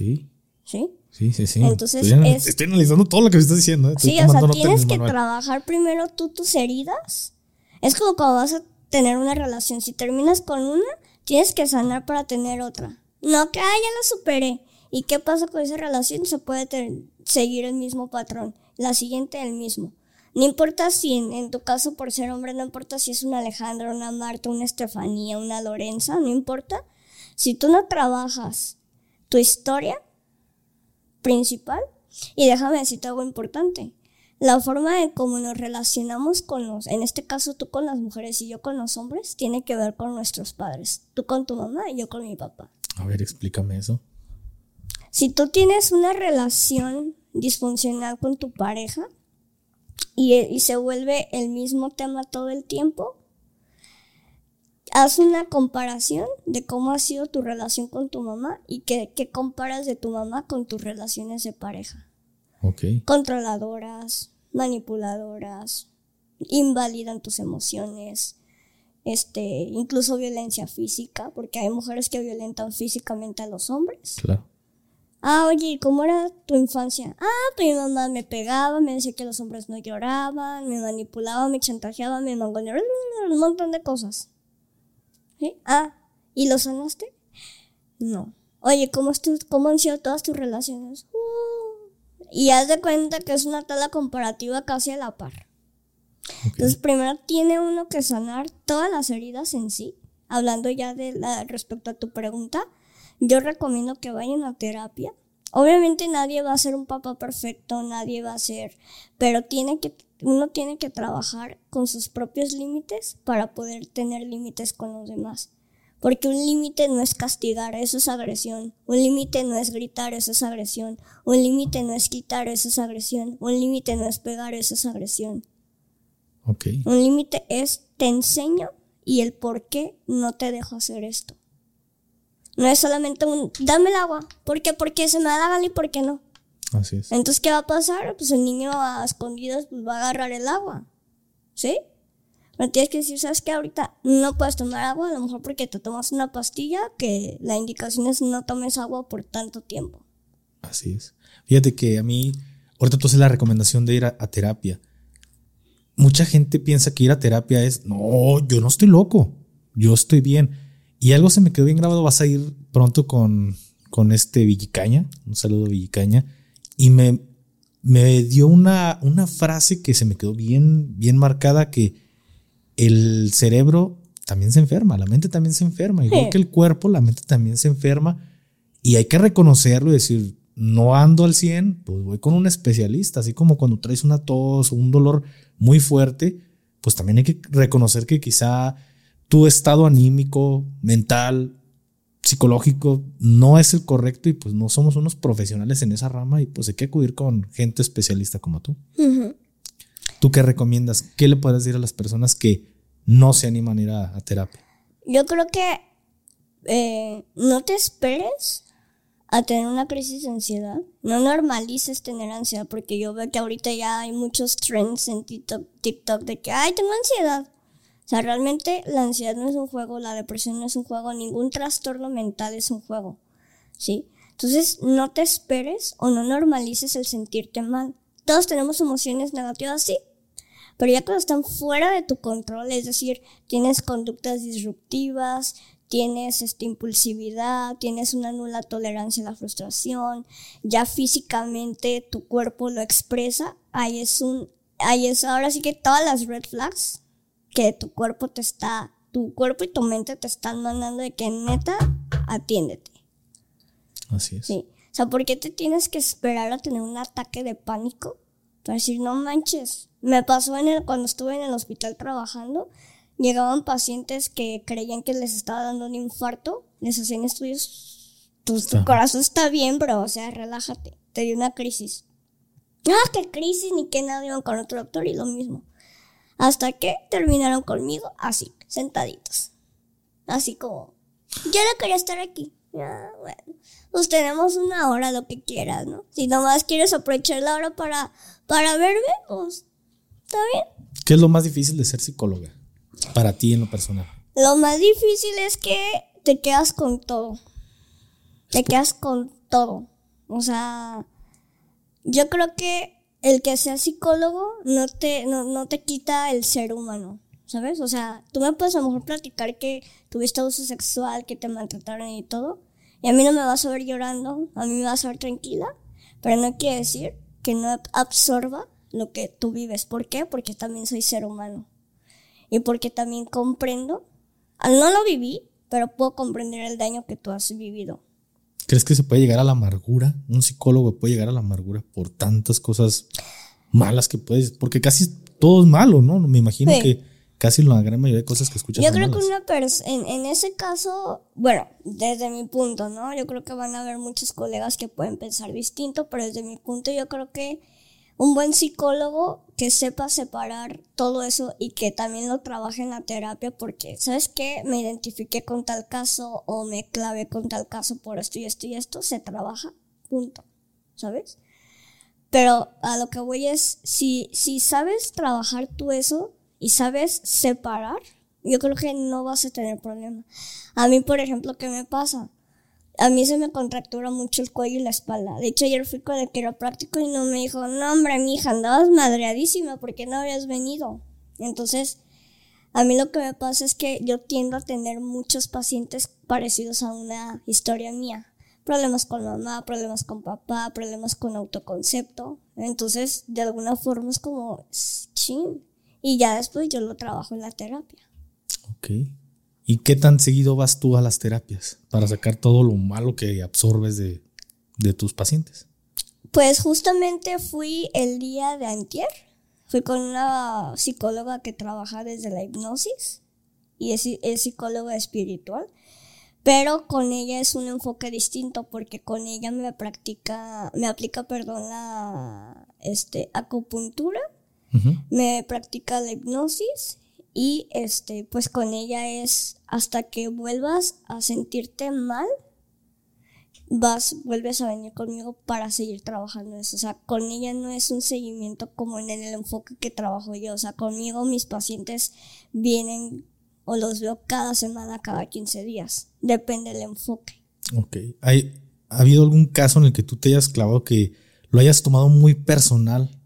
¿Sí? Sí, sí, sí. Entonces, estoy, es, estoy analizando todo lo que me estás diciendo. ¿eh? sí, o sea, tienes que trabajar primero tú tus heridas. Es como cuando vas a tener una relación. Si terminas con una, tienes que sanar para tener otra. No que, ah, ya la superé. ¿Y qué pasa con esa relación? Se puede seguir el mismo patrón. La siguiente, el mismo. No importa si en, tu caso, por ser hombre, no importa si es una Alejandra, una Marta, una Estefanía, una Lorenza, no importa. Si tú no trabajas tu historia principal, y déjame decirte algo importante. La forma en cómo nos relacionamos con los, en este caso tú con las mujeres y yo con los hombres, tiene que ver con nuestros padres. Tú con tu mamá y yo con mi papá. A ver, explícame eso. Si tú tienes una relación disfuncional con tu pareja, y, se vuelve el mismo tema todo el tiempo, haz una comparación de cómo ha sido tu relación con tu mamá y qué, comparas de tu mamá con tus relaciones de pareja. Controladoras, manipuladoras, invalidan tus emociones, este, incluso violencia física, porque hay mujeres que violentan físicamente a los hombres. Claro. Ah, oye, ¿cómo era tu infancia? Ah, pues mi mamá me pegaba, me decía que los hombres no lloraban, me manipulaba, me chantajeaba, me mangoneaba, un montón de cosas. ¿Sí? Ah, ¿y lo sanaste? No. Oye, ¿cómo, cómo han sido todas tus relaciones? Uh, y haz de cuenta que es una tala comparativa casi a la par. Entonces, primero tiene uno que sanar todas las heridas en sí, hablando ya de la, respecto a tu pregunta yo recomiendo que vayan a terapia. Obviamente nadie va a ser un papá perfecto, nadie va a ser, pero tiene que, uno tiene que trabajar con sus propios límites para poder tener límites con los demás. Porque un límite no es castigar, eso es agresión. Un límite no es gritar, eso es agresión. Un límite no es quitar, eso es agresión. Un límite no es pegar, eso es agresión. Okay. Un límite es te enseño y el por qué no te dejo hacer esto. No es solamente un, dame el agua. ¿Por qué? Porque se me da la gana y por qué no. Así es. Entonces, ¿qué va a pasar? Pues el niño a escondidas pues, va a agarrar el agua. ¿Sí? Pero tienes que decir, ¿sabes qué? Ahorita no puedes tomar agua, a lo mejor porque te tomas una pastilla que la indicación es no tomes agua por tanto tiempo. Así es. Fíjate que a mí, ahorita tú haces la recomendación de ir a terapia. Mucha gente piensa que ir a terapia es, no, yo no estoy loco, yo estoy bien. Y algo se me quedó bien grabado, vas a ir pronto con, con este Villicaña, un saludo Villicaña, y me, me dio una, una frase que se me quedó bien, bien marcada, que el cerebro también se enferma, la mente también se enferma, igual que el cuerpo, la mente también se enferma, y hay que reconocerlo y decir, no ando al 100, pues voy con un especialista, así como cuando traes una tos o un dolor muy fuerte, pues también hay que reconocer que quizá tu estado anímico, mental, psicológico no es el correcto y pues no somos unos profesionales en esa rama y pues hay que acudir con gente especialista como tú. ¿Tú qué recomiendas? ¿Qué le puedes decir a las personas que no se animan a ir a, terapia? Yo creo que eh, no te esperes a tener una crisis de ansiedad. No normalices tener ansiedad porque yo veo que ahorita ya hay muchos trends en TikTok, TikTok de que, ay, tengo ansiedad. Sea, realmente la ansiedad no es un juego, la depresión no es un juego, ningún trastorno mental es un juego. ¿Sí? Entonces, no te esperes o no normalices el sentirte mal. Todos tenemos emociones negativas, sí, pero ya cuando están fuera de tu control, es decir, tienes conductas disruptivas, tienes esta impulsividad, tienes una nula tolerancia a la frustración, ya físicamente tu cuerpo lo expresa, ahí es un, ahí es ahora sí que todas las red flags que tu cuerpo te está, tu cuerpo y tu mente te están mandando de que neta, atiéndete. Así es. Sí. O sea, ¿por qué te tienes que esperar a tener un ataque de pánico? Para decir, no manches. Me pasó en el, cuando estuve en el hospital trabajando, llegaban pacientes que creían que les estaba dando un infarto, les hacían estudios, tu, tu corazón está bien, bro, o sea, relájate, te dio una crisis. Ah, qué crisis, ni qué nada, iban con otro doctor y lo mismo. Hasta que terminaron conmigo así, sentaditos. Así como, yo no quería estar aquí. Ya, bueno pues tenemos una hora, lo que quieras, ¿no? Si nomás quieres aprovechar la hora para, para verme, pues está bien. ¿Qué es lo más difícil de ser psicóloga? Para ti en lo personal. Lo más difícil es que te quedas con todo. Te quedas con todo. O sea, yo creo que el que sea psicólogo no te, no, no te quita el ser humano. ¿Sabes? O sea, tú me puedes a lo mejor platicar que tuviste abuso sexual, que te maltrataron y todo y a mí no me vas a ver llorando, a mí me vas a ver tranquila, pero no quiere decir que no absorba lo que tú vives. ¿Por qué? Porque también soy ser humano. Y porque también comprendo, no lo viví, pero puedo comprender el daño que tú has vivido. ¿Crees que se puede llegar a la amargura? Un psicólogo puede llegar a la amargura por tantas cosas malas que puedes, porque casi todo es malo, ¿no? Me imagino que casi la gran mayoría de cosas que escuchas. Yo creo que una persona, en, en, ese caso, bueno, desde mi punto, ¿no? Yo creo que van a haber muchos colegas que pueden pensar distinto, pero desde mi punto yo creo que un buen psicólogo que sepa separar todo eso y que también lo trabaje en la terapia porque, ¿sabes qué? Me identifiqué con tal caso o me clavé con tal caso por esto y esto y esto, se trabaja, punto, ¿sabes? Pero a lo que voy es, si, si sabes trabajar tú eso, y sabes separar, yo creo que no vas a tener problema. A mí, por ejemplo, ¿qué me pasa? A mí se me contractura mucho el cuello y la espalda. De hecho, ayer fui con el quiropráctico y no me dijo, no, hombre, mi hija, andabas madreadísima, ¿por qué no habías venido? Entonces, a mí lo que me pasa es que yo tiendo a tener muchos pacientes parecidos a una historia mía. Problemas con mamá, problemas con papá, problemas con autoconcepto. Entonces, de alguna forma es como, ching, y ya después yo lo trabajo en la terapia. Ok. ¿Y qué tan seguido vas tú a las terapias para sacar todo lo malo que absorbes de, tus pacientes? Pues justamente fui el día de antier. Fui con una psicóloga que trabaja desde la hipnosis y es, es psicóloga espiritual. Pero con ella es un enfoque distinto porque con ella me practica, me aplica, perdón, la este, acupuntura me practica la hipnosis y este, pues con ella es hasta que vuelvas a sentirte mal, vas, vuelves a venir conmigo para seguir trabajando eso. O sea, con ella no es un seguimiento como en el enfoque que trabajo yo. O sea, conmigo mis pacientes vienen o los veo cada semana, cada 15 días. Depende del enfoque. Ok. ¿Hay, ¿Ha habido algún caso en el que tú te hayas clavado que lo hayas tomado muy personal?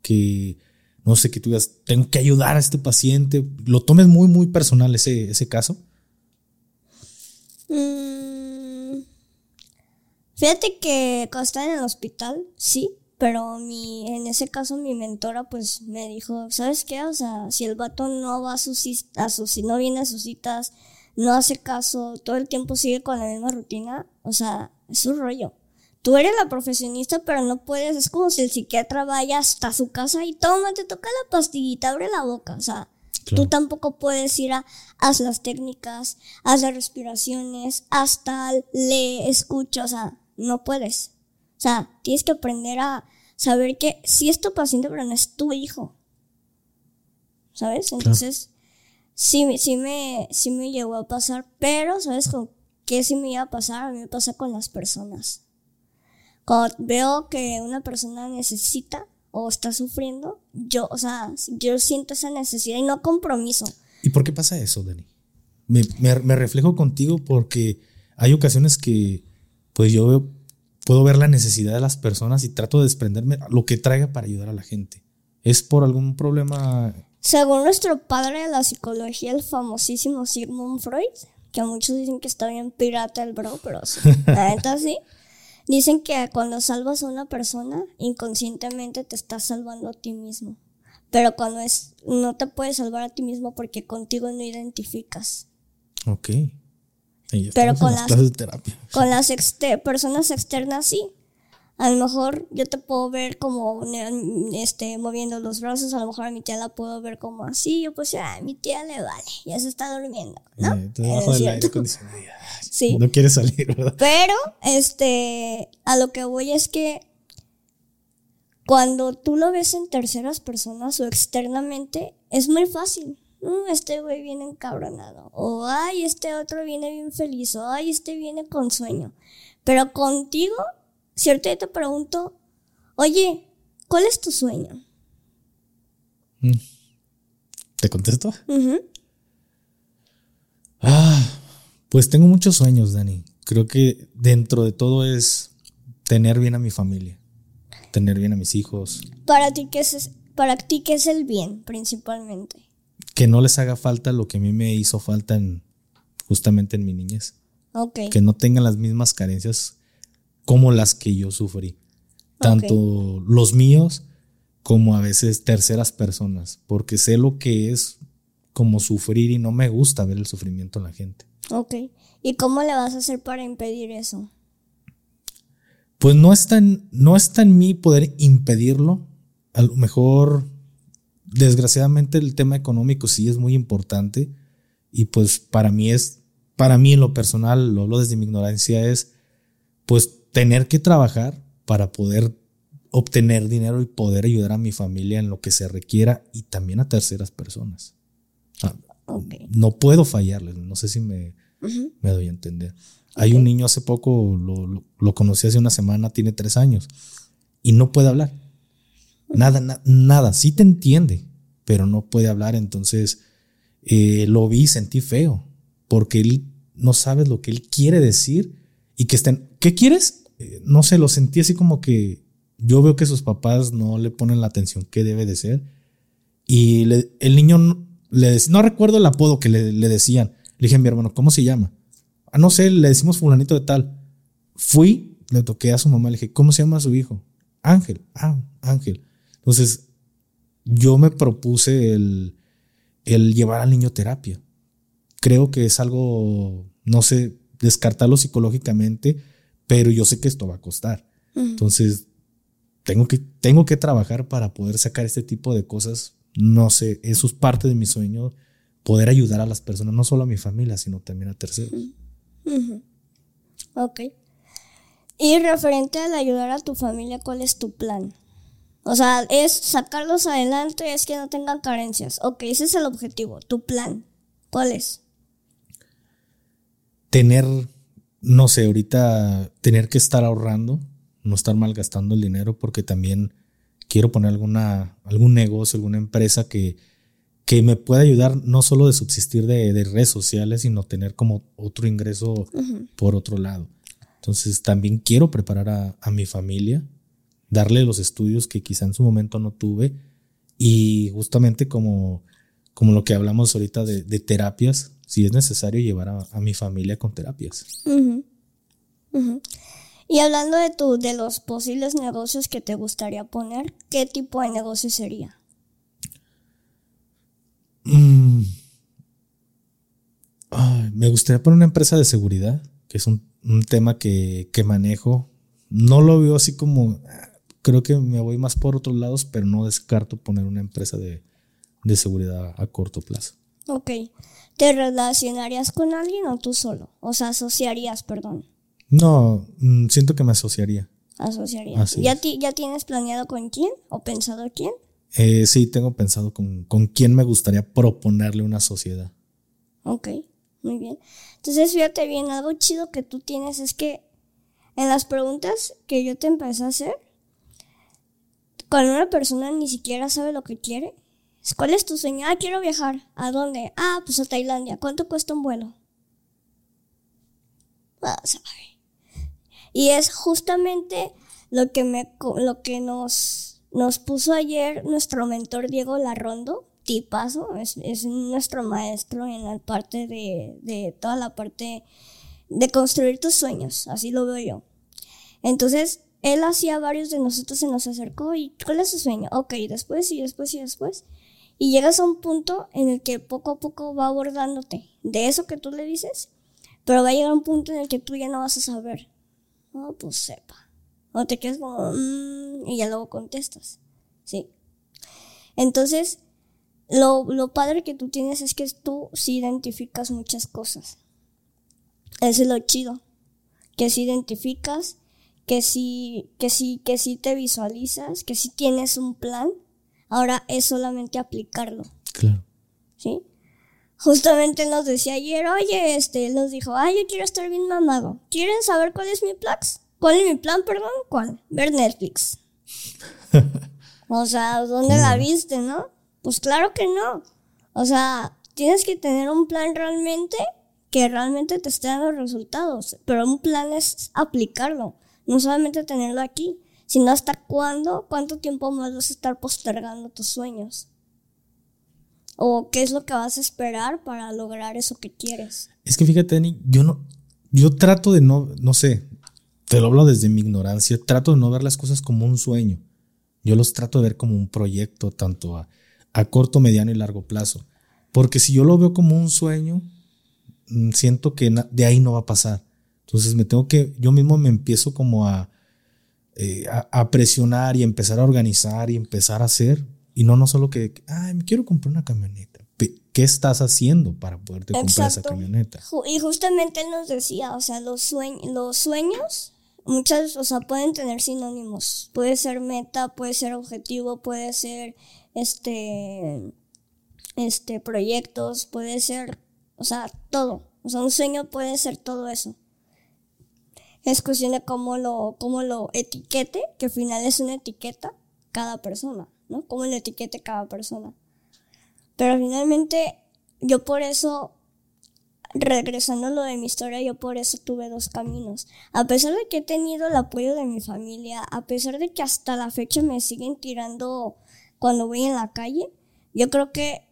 Que no sé, que tú digas, tengo que ayudar a este paciente, lo tomes muy, muy personal ese, ese caso. Mm, fíjate que cuando estaba en el hospital, sí, pero mi, en ese caso mi mentora pues me dijo, ¿sabes qué? O sea, si el vato no va a sus, a sus, no viene a sus citas, no hace caso, todo el tiempo sigue con la misma rutina, o sea, es un rollo tú eres la profesionista, pero no puedes, es como si el psiquiatra vaya hasta su casa y toma, te toca la pastillita, abre la boca, o sea, tú tampoco puedes ir a, haz las técnicas, haz las respiraciones, hasta le escucha, o sea, no puedes. O sea, tienes que aprender a saber que sí es tu paciente, pero no es tu hijo. ¿Sabes? Entonces, sí, sí, me, sí me llegó a pasar, pero ¿sabes con qué sí me iba a pasar? A mí me pasa con las personas. Cuando veo que una persona necesita o está sufriendo, yo, o sea, yo siento esa necesidad y no compromiso. ¿Y por qué pasa eso, Dani? Me, me, reflejo contigo porque hay ocasiones que, pues yo puedo ver la necesidad de las personas y trato de desprenderme lo que traiga para ayudar a la gente. ¿Es por algún problema? Según nuestro padre de la psicología, el famosísimo Sigmund Freud, que muchos dicen que está bien pirata el bro, pero sí, la sí. <laughs> Dicen que cuando salvas a una persona, inconscientemente te estás salvando a ti mismo. Pero cuando es, no te puedes salvar a ti mismo porque contigo no identificas. Ok. Pero con las, con las personas externas sí. A lo mejor yo te puedo ver como este, moviendo los brazos, a lo mejor a mi tía la puedo ver como así, yo pues a mi tía le vale, ya se está durmiendo, ¿no? Eh, debajo del aire acondicionado. <laughs> Sí. No quiere salir, ¿verdad? Pero, este, a lo que voy es que cuando tú lo ves en terceras personas o externamente, es muy fácil. este güey viene encabronado. O, ay, este otro viene bien feliz. O, ay, este viene con sueño. Pero contigo ¿Cierto? Y te pregunto, oye, ¿cuál es tu sueño? Mm. ¿Te contesto? Ah, pues tengo muchos sueños, Dani. Creo que dentro de todo es tener bien a mi familia, tener bien a mis hijos. Para ti, ¿qué es, para ti, ¿qué es el bien principalmente? Que no les haga falta lo que a mí me hizo falta en, justamente en mi niñez. Okay. Que no tengan las mismas carencias como las que yo sufrí. Tanto los míos como a veces terceras personas, porque sé lo que es como sufrir y no me gusta ver el sufrimiento en la gente. Ok. ¿Y cómo le vas a hacer para impedir eso? Pues no está en, no está en mí poder impedirlo. A lo mejor, desgraciadamente, el tema económico sí es muy importante. Y pues para mí es, para mí en lo personal, lo hablo desde mi ignorancia, es pues tener que trabajar para poder obtener dinero y poder ayudar a mi familia en lo que se requiera y también a terceras personas. Ah, no puedo fallarles, no sé si me, me doy a entender. Hay un niño hace poco, lo, lo, conocí hace una semana, tiene tres años y no puede hablar. Nada, nada, sí te entiende, pero no puede hablar. Entonces eh, lo vi y sentí feo, porque él no sabe lo que él quiere decir y que estén, ¿qué quieres? Eh, no sé, lo sentí así como que yo veo que sus papás no le ponen la atención que debe de ser. Y el niño le no recuerdo el apodo que le, decían. Le dije a mi hermano, ¿cómo se llama? Ah, no sé, le decimos fulanito de tal. Fui, le toqué a su mamá, le dije, ¿cómo se llama su hijo? Ángel. Ah, Ángel. Entonces, yo me propuse el, el llevar al niño a terapia. Creo que es algo, no sé, descartarlo psicológicamente, pero yo sé que esto va a costar. Entonces, tengo que, tengo que trabajar para poder sacar este tipo de cosas. No sé, eso es parte de mi sueño, poder ayudar a las personas, no solo a mi familia, sino también a terceros. Ok. Y referente al ayudar a tu familia, ¿cuál es tu plan? O sea, es sacarlos adelante, es que no tengan carencias. Ok, ese es el objetivo, tu plan. ¿Cuál es? Tener no sé, ahorita tener que estar ahorrando, no estar malgastando el dinero, porque también quiero poner alguna, algún negocio, alguna empresa que, que me pueda ayudar no solo de subsistir de, redes sociales, sino tener como otro ingreso por otro lado. Entonces también quiero preparar a, mi familia, darle los estudios que quizá en su momento no tuve y justamente como, como lo que hablamos ahorita de, de terapias, si es necesario llevar a, mi familia con terapias. Y hablando de tu, de los posibles negocios que te gustaría poner, ¿qué tipo de negocio sería? Mm. me gustaría poner una empresa de seguridad, que es un, tema que, manejo. No lo veo así como, creo que me voy más por otros lados, pero no descarto poner una empresa de, de seguridad a corto plazo. Ok. ¿Te relacionarías con alguien o tú solo? O sea, asociarías, perdón. No, mm, siento que me asociaría. Asociarías. ¿Ya, ¿Ya tienes planeado con quién o pensado quién? Eh, sí, tengo pensado con, con quién me gustaría proponerle una sociedad. Ok, muy bien. Entonces, fíjate bien, algo chido que tú tienes es que en las preguntas que yo te empecé a hacer, cuando una persona ni siquiera sabe lo que quiere, ¿cuál es tu sueño? Ah, quiero viajar. ¿A dónde? Ah, pues a Tailandia. ¿Cuánto cuesta un vuelo? Y es justamente lo que me, lo que nos, nos puso ayer nuestro mentor Diego Larrondo, tipazo, es, es nuestro maestro en la parte de, de toda la parte de construir tus sueños, así lo veo yo. Entonces, él hacía varios de nosotros, se nos acercó y ¿cuál es su sueño? Ok, después y después y después. Y llegas a un punto en el que poco a poco va abordándote de eso que tú le dices, pero va a llegar un punto en el que tú ya no vas a saber. No, pues sepa. O te quedas como, mmm, y ya luego contestas. Sí. Entonces, lo, lo padre que tú tienes es que tú sí identificas muchas cosas. Es lo chido. Que sí identificas, que sí, que sí, que sí te visualizas, que sí tienes un plan. Ahora es solamente aplicarlo. Claro. ¿Sí? Justamente nos decía ayer, oye, este, nos dijo, ay, yo quiero estar bien mamado. ¿Quieren saber cuál es mi plan? ¿Cuál es mi plan, perdón? ¿Cuál? Ver Netflix. <laughs> o sea, ¿dónde la viste, no? Pues claro que no. O sea, tienes que tener un plan realmente que realmente te esté dando resultados. Pero un plan es aplicarlo. No solamente tenerlo aquí, sino hasta cuándo, cuánto tiempo más vas a estar postergando tus sueños. O qué es lo que vas a esperar para lograr eso que quieres. Es que fíjate, Dani, yo no, yo trato de no, no sé, te lo hablo desde mi ignorancia, trato de no ver las cosas como un sueño. Yo los trato de ver como un proyecto, tanto a, a corto, mediano y largo plazo. Porque si yo lo veo como un sueño, mm, siento que de ahí no va a pasar. Entonces me tengo que, yo mismo me empiezo como eh, a, a, presionar y empezar a organizar y empezar a hacer. Y no, no solo que, ay, me quiero comprar una camioneta. ¿Qué estás haciendo para poderte comprar esa camioneta? Y justamente él nos decía, o sea, los, los sueños muchas, o sea, pueden tener sinónimos. Puede ser meta, puede ser objetivo, puede ser este, este, proyectos, puede ser, o sea, todo. O sea, un sueño puede ser todo eso. Es cuestión de cómo lo, cómo lo etiquete, que al final es una etiqueta cada persona, ¿no? Cómo lo etiquete cada persona. Pero finalmente, yo por eso regresando a lo de mi historia, yo por eso tuve dos caminos. A pesar de que he tenido el apoyo de mi familia, a pesar de que hasta la fecha me siguen tirando cuando voy en la calle, yo creo que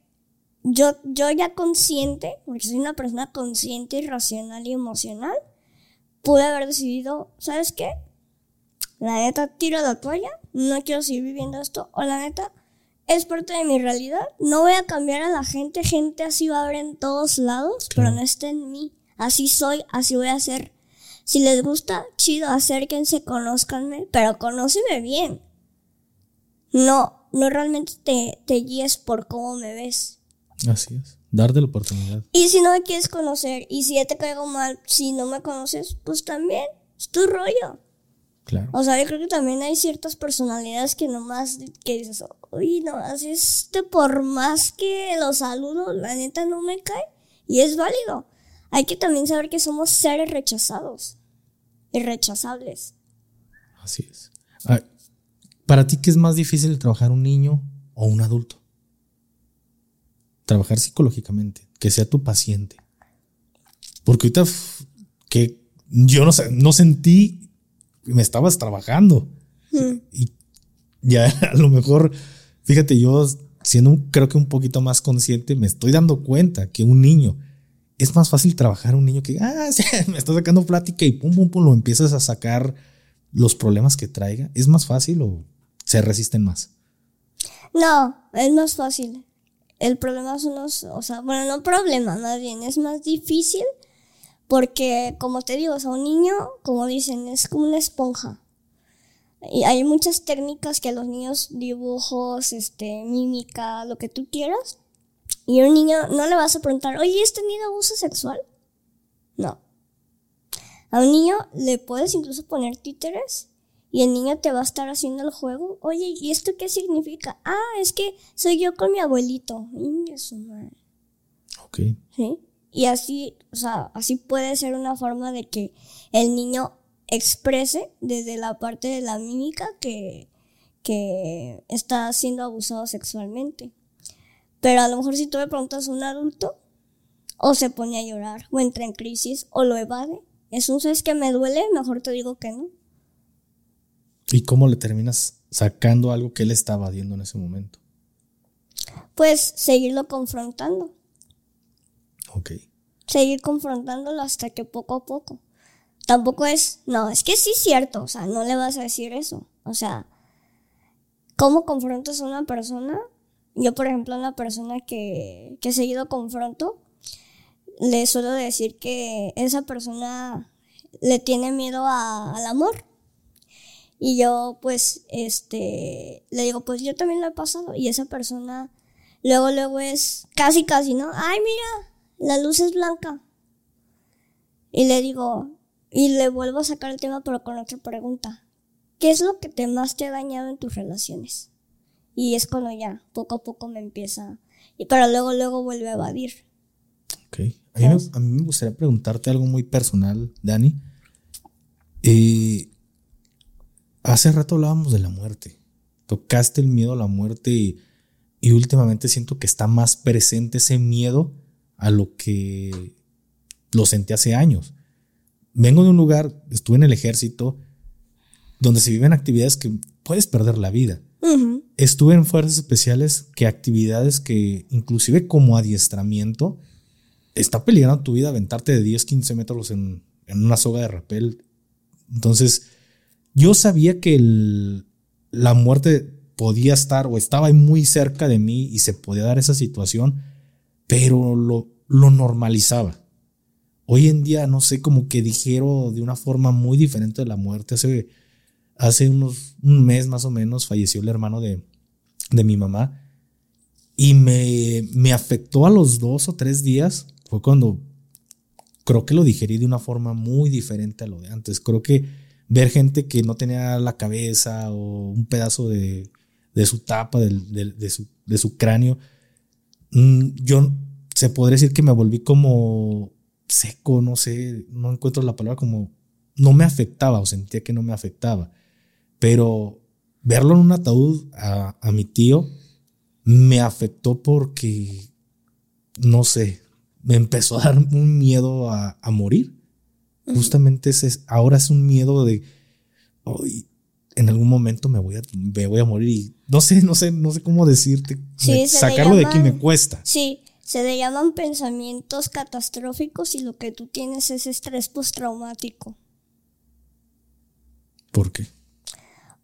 yo, yo ya consciente, porque soy una persona consciente, racional y emocional, pude haber decidido, ¿sabes qué? La neta, tiro la toalla, no quiero seguir viviendo esto, o la neta, es parte de mi realidad. No voy a cambiar a la gente, gente así va a haber en todos lados, pero no está en mí. Así soy, así voy a ser. Si les gusta, chido, acérquense, conózcanme, pero conóceme bien. No, no realmente te, te guíes por cómo me ves. Así es, darte la oportunidad. Y si no me quieres conocer, y si ya te caigo mal, si no me conoces, pues también, es tu rollo. O sea, yo creo que también hay ciertas personalidades que nomás que dices, uy, no, así este, por más que los saludo, la neta no me cae. Y es válido. Hay que también saber que somos seres rechazados. Irrechazables. Así es. Para ti, ¿qué es más difícil trabajar un niño o un adulto? Trabajar psicológicamente, que sea tu paciente. Porque ahorita que yo no, no sentí me estabas trabajando. Mm. Y ya <laughs> a lo mejor, fíjate, yo siendo creo que un poquito más consciente, me estoy dando cuenta que un niño es más fácil trabajar un niño que, ah, <laughs> me está sacando plática y pum, pum, pum, lo empiezas a sacar los problemas que traiga. ¿Es más fácil o se resisten más? No, es más fácil. El problema son los, o sea, bueno, no problema, más bien, es más difícil porque, como te digo, o un niño, como dicen, es como una esponja. Y hay muchas técnicas que a los niños, dibujos, este, mímica, lo que tú quieras. Y un niño no le vas a preguntar, oye, ¿has tenido abuso sexual? No. A un niño le puedes incluso poner títeres y el niño te va a estar haciendo el juego. Oye, ¿y esto qué significa? Ah, es que soy yo con mi abuelito. Ok. ¿Sí? Y así, o sea, así puede ser una forma de que el niño exprese desde la parte de la mímica que, que está siendo abusado sexualmente. Pero a lo mejor si tú le preguntas a un adulto, o se pone a llorar, o entra en crisis, o lo evade. Es un es que me duele, mejor te digo que no. ¿Y cómo le terminas sacando algo que él estaba evadiendo en ese momento? Pues seguirlo confrontando. Ok. Seguir confrontándolo hasta que poco a poco. Tampoco es, no, es que sí es cierto, o sea, no le vas a decir eso. O sea, ¿cómo confrontas a una persona? Yo, por ejemplo, a una persona que, que seguido confronto, le suelo decir que esa persona le tiene miedo al amor. Y yo, pues, este, le digo, pues yo también lo he pasado. Y esa persona, luego, luego es casi, casi, ¿no? Ay, mira, la luz es blanca. Y le digo, y le vuelvo a sacar el tema, pero con otra pregunta. ¿Qué es lo que te más te ha dañado en tus relaciones? Y es cuando ya, poco a poco me empieza, y pero luego, luego vuelve a evadir. Ok. A mí, me, a mí me gustaría preguntarte algo muy personal, Dani. Eh, hace rato hablábamos de la muerte. Tocaste el miedo a la muerte y, y últimamente siento que está más presente ese miedo a lo que lo sentí hace años. Vengo de un lugar, estuve en el ejército, donde se viven actividades que puedes perder la vida. Estuve en fuerzas especiales que actividades que inclusive como adiestramiento está peligrando tu vida aventarte de 10, 15 metros en, una soga de rapel. Entonces, yo sabía que la muerte podía estar o estaba muy cerca de mí y se podía dar esa situación, pero lo, lo normalizaba. Hoy en día, no sé, como que dijeron de una forma muy diferente de la muerte. Hace, hace unos, un mes más o menos falleció el hermano de, de mi mamá y me, me afectó a los dos o tres días fue cuando creo que lo digerí de una forma muy diferente a lo de antes. Creo que ver gente que no tenía la cabeza o un pedazo de, su tapa, de, su, cráneo, mm, yo se podría decir que me volví como seco, no sé, no encuentro la palabra como, no me afectaba o sentía que no me afectaba. Pero verlo en un ataúd a mi tío me afectó porque, no sé, me empezó a dar un miedo a, morir. Justamente ese, ahora es un miedo de, hoy en algún momento me voy a, me voy a morir y no sé, no sé, no sé cómo decirte. sacarlo de aquí me cuesta. Sí, se le llaman pensamientos catastróficos y lo que tú tienes es estrés postraumático. ¿Por qué?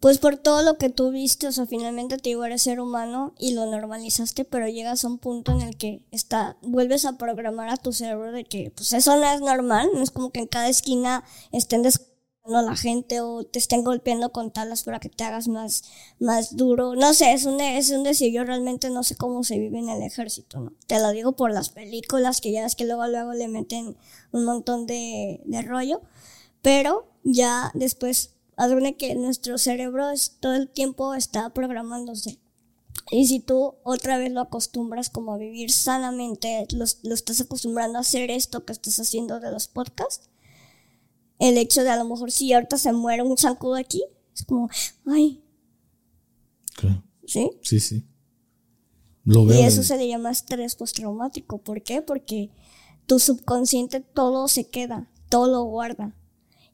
Pues por todo lo que tú viste, o sea, finalmente te digo, eres ser humano y lo normalizaste, pero llegas a un punto en el que está, vuelves a programar a tu cerebro de que, pues eso no es normal, no es como que en cada esquina estén descubriendo a la gente o te estén golpeando con talas para que te hagas más, más duro. No sé, es un, es un decir, yo realmente no sé cómo se vive en el ejército, ¿no? Te lo digo por las películas que ya es que luego, luego le meten un montón de, de rollo, pero ya después Adone que nuestro cerebro es, todo el tiempo está programándose. Y si tú otra vez lo acostumbras como a vivir sanamente, lo, estás acostumbrando a hacer esto que estás haciendo de los podcasts, el hecho de a lo mejor si ahorita se muere un zancudo aquí, es como, ay. Claro. ¿Sí? Sí, sí. Lo veo. Y eso se le llama estrés postraumático. ¿Por qué? Porque tu subconsciente todo se queda, todo lo guarda.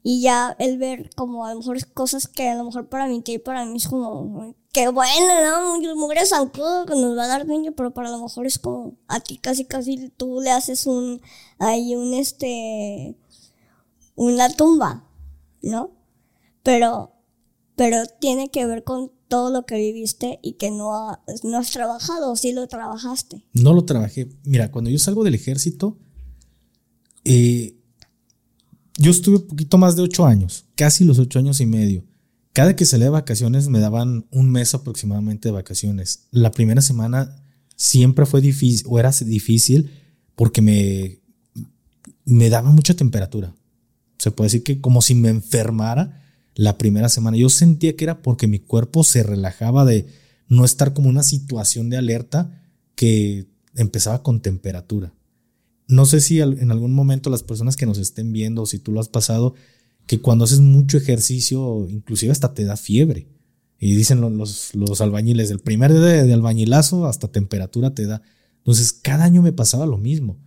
Y ya el ver como a lo mejor cosas que a lo mejor para mí y para mí es como, que bueno, ¿no? Mugre zancudo que nos va a dar niño, pero para lo mejor es como, a ti casi casi tú le haces un, hay un este, una tumba, ¿no? Pero, pero tiene que ver con todo lo que viviste y que no, no has trabajado, o sí lo trabajaste. No lo trabajé. Mira, cuando yo salgo del ejército, eh, yo estuve poquito más de ocho años, casi los ocho años y medio. Cada que salía de vacaciones me daban un mes aproximadamente de vacaciones. La primera semana siempre fue difícil, o era difícil, porque me, me daba mucha temperatura. Se puede decir que como si me enfermara la primera semana. Yo sentía que era porque mi cuerpo se relajaba de no estar como una situación de alerta que empezaba con temperatura. No sé si en algún momento las personas que nos estén viendo, si tú lo has pasado, que cuando haces mucho ejercicio, inclusive hasta te da fiebre. Y dicen los, albañiles, el primer día de, albañilazo hasta temperatura te da. Entonces, cada año me pasaba lo mismo.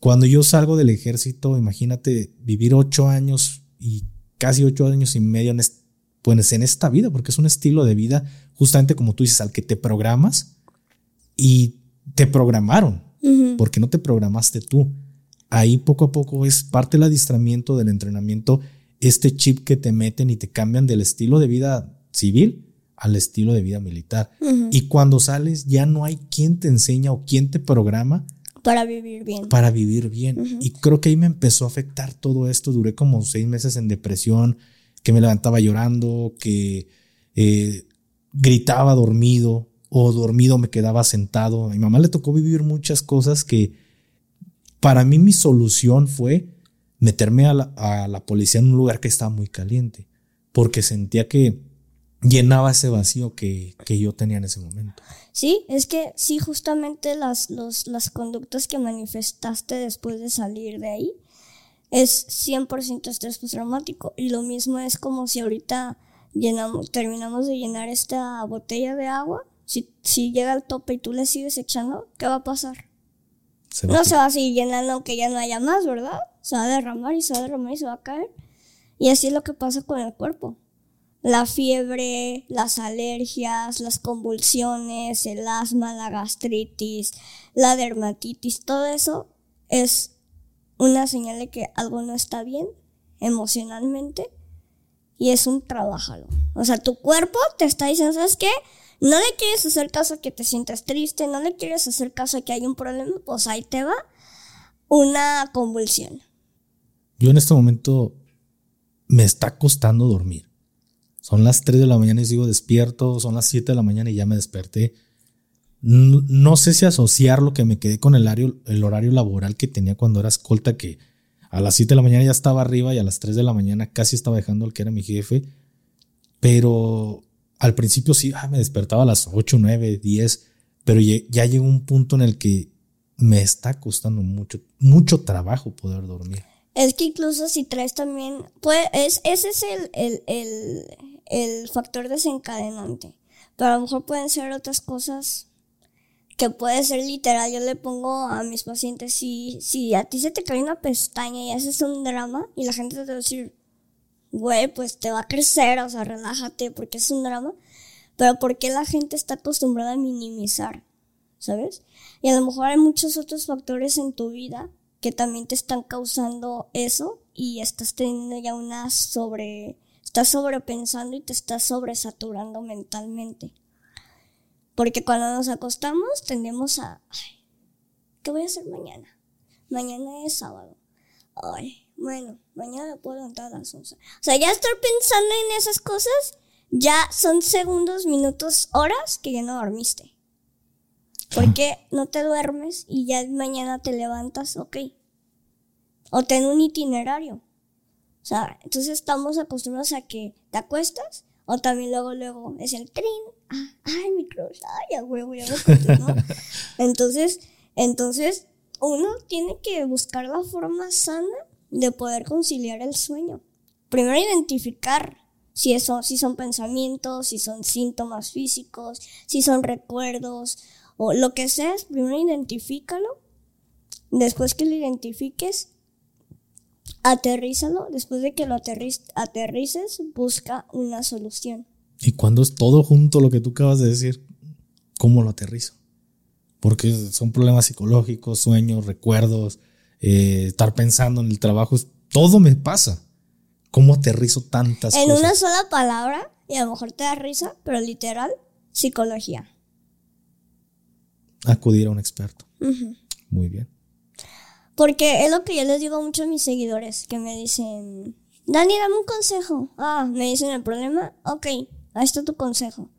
Cuando yo salgo del ejército, imagínate vivir ocho años y casi ocho años y medio en, pues, en esta vida, porque es un estilo de vida, justamente como tú dices, al que te programas y te programaron, porque no te programaste tú. Ahí poco a poco es parte del adiestramiento, del entrenamiento este chip que te meten y te cambian del estilo de vida civil al estilo de vida militar. Y cuando sales ya no hay quien te enseña o quien te programa. Para vivir bien. Para vivir bien. Y creo que ahí me empezó a afectar todo esto. Duré como seis meses en depresión, que me levantaba llorando, que eh, gritaba dormido o dormido me quedaba sentado. A mi mamá le tocó vivir muchas cosas que para mí mi solución fue meterme a la, policía en un lugar que estaba muy caliente, porque sentía que llenaba ese vacío que, yo tenía en ese momento. Sí, es que sí, justamente las, las conductas que manifestaste después de salir de ahí es 100% estrés postraumático. Y lo mismo es como si ahorita llenamos, terminamos de llenar esta botella de agua. Si, si llega al tope y tú le sigues echando, ¿qué va a pasar? no se va a seguir llenando aunque ya no haya más, ¿verdad? se va a derramar y se va a derramar y se va a caer. Y así es lo que pasa con el cuerpo. La fiebre, las alergias, las convulsiones, el asma, la gastritis, la dermatitis, todo eso es una señal de que algo no está bien emocionalmente y es un trabajalo. O sea, tu cuerpo te está diciendo, ¿sabes qué? No le quieres hacer caso que te sientas triste, no le quieres hacer caso que hay un problema, pues ahí te va una convulsión. Yo en este momento me está costando dormir. Son las 3 de la mañana y sigo despierto, son las 7 de la mañana y ya me desperté. No, sé si asociar lo que me quedé con el horario, el horario laboral que tenía cuando era escolta, que a las 7 de la mañana ya estaba arriba y a las 3 de la mañana casi estaba dejando al que era mi jefe. Pero al principio sí, ah, me despertaba a las 8, 9, 10, pero ya llegó un punto en el que me está costando mucho, mucho trabajo poder dormir. Es que incluso si traes también, pues es, ese es el, el, el, factor desencadenante. Pero a lo mejor pueden ser otras cosas que puede ser literal. Yo le pongo a mis pacientes, si, si a ti se te cae una pestaña y haces un drama y la gente te va a decir, güey, pues te va a crecer, o sea, relájate porque es un drama. Pero ¿por qué la gente está acostumbrada a minimizar? ¿Sabes? Y a lo mejor hay muchos otros factores en tu vida que también te están causando eso y estás teniendo ya una sobre, estás sobrepensando y te estás sobresaturando mentalmente. Porque cuando nos acostamos tendemos a, ¿qué voy a hacer mañana? Mañana es sábado. Ay, bueno, mañana puedo levantar a las 11. O sea, ya estar pensando en esas cosas, ya son segundos, minutos, horas que ya no dormiste. Porque no te duermes y ya mañana te levantas, ok. O ten un itinerario. O sea, entonces estamos acostumbrados a que te acuestas o también luego, luego es el trin. Ah, ay, mi crush, ay, a huevo, ya me ¿no? <laughs> entonces, entonces, uno tiene que buscar la forma sana de poder conciliar el sueño. Primero identificar si, eso, si son pensamientos, si son síntomas físicos, si son recuerdos o lo que sea, primero identifícalo. Después que lo identifiques, aterrízalo. Después de que lo aterrices, busca una solución. Y cuando es todo junto lo que tú acabas de decir, ¿cómo lo aterrizo? Porque son problemas psicológicos, sueños, recuerdos, eh, estar pensando en el trabajo, todo me pasa. ¿Cómo aterrizo tantas cosas? En una sola palabra, y a lo mejor te da risa, pero literal, psicología acudir a un experto. Muy bien. Porque es lo que yo les digo mucho a mis seguidores, que me dicen, Dani, dame un consejo. Ah, me dicen el problema. Ok, ahí está tu consejo.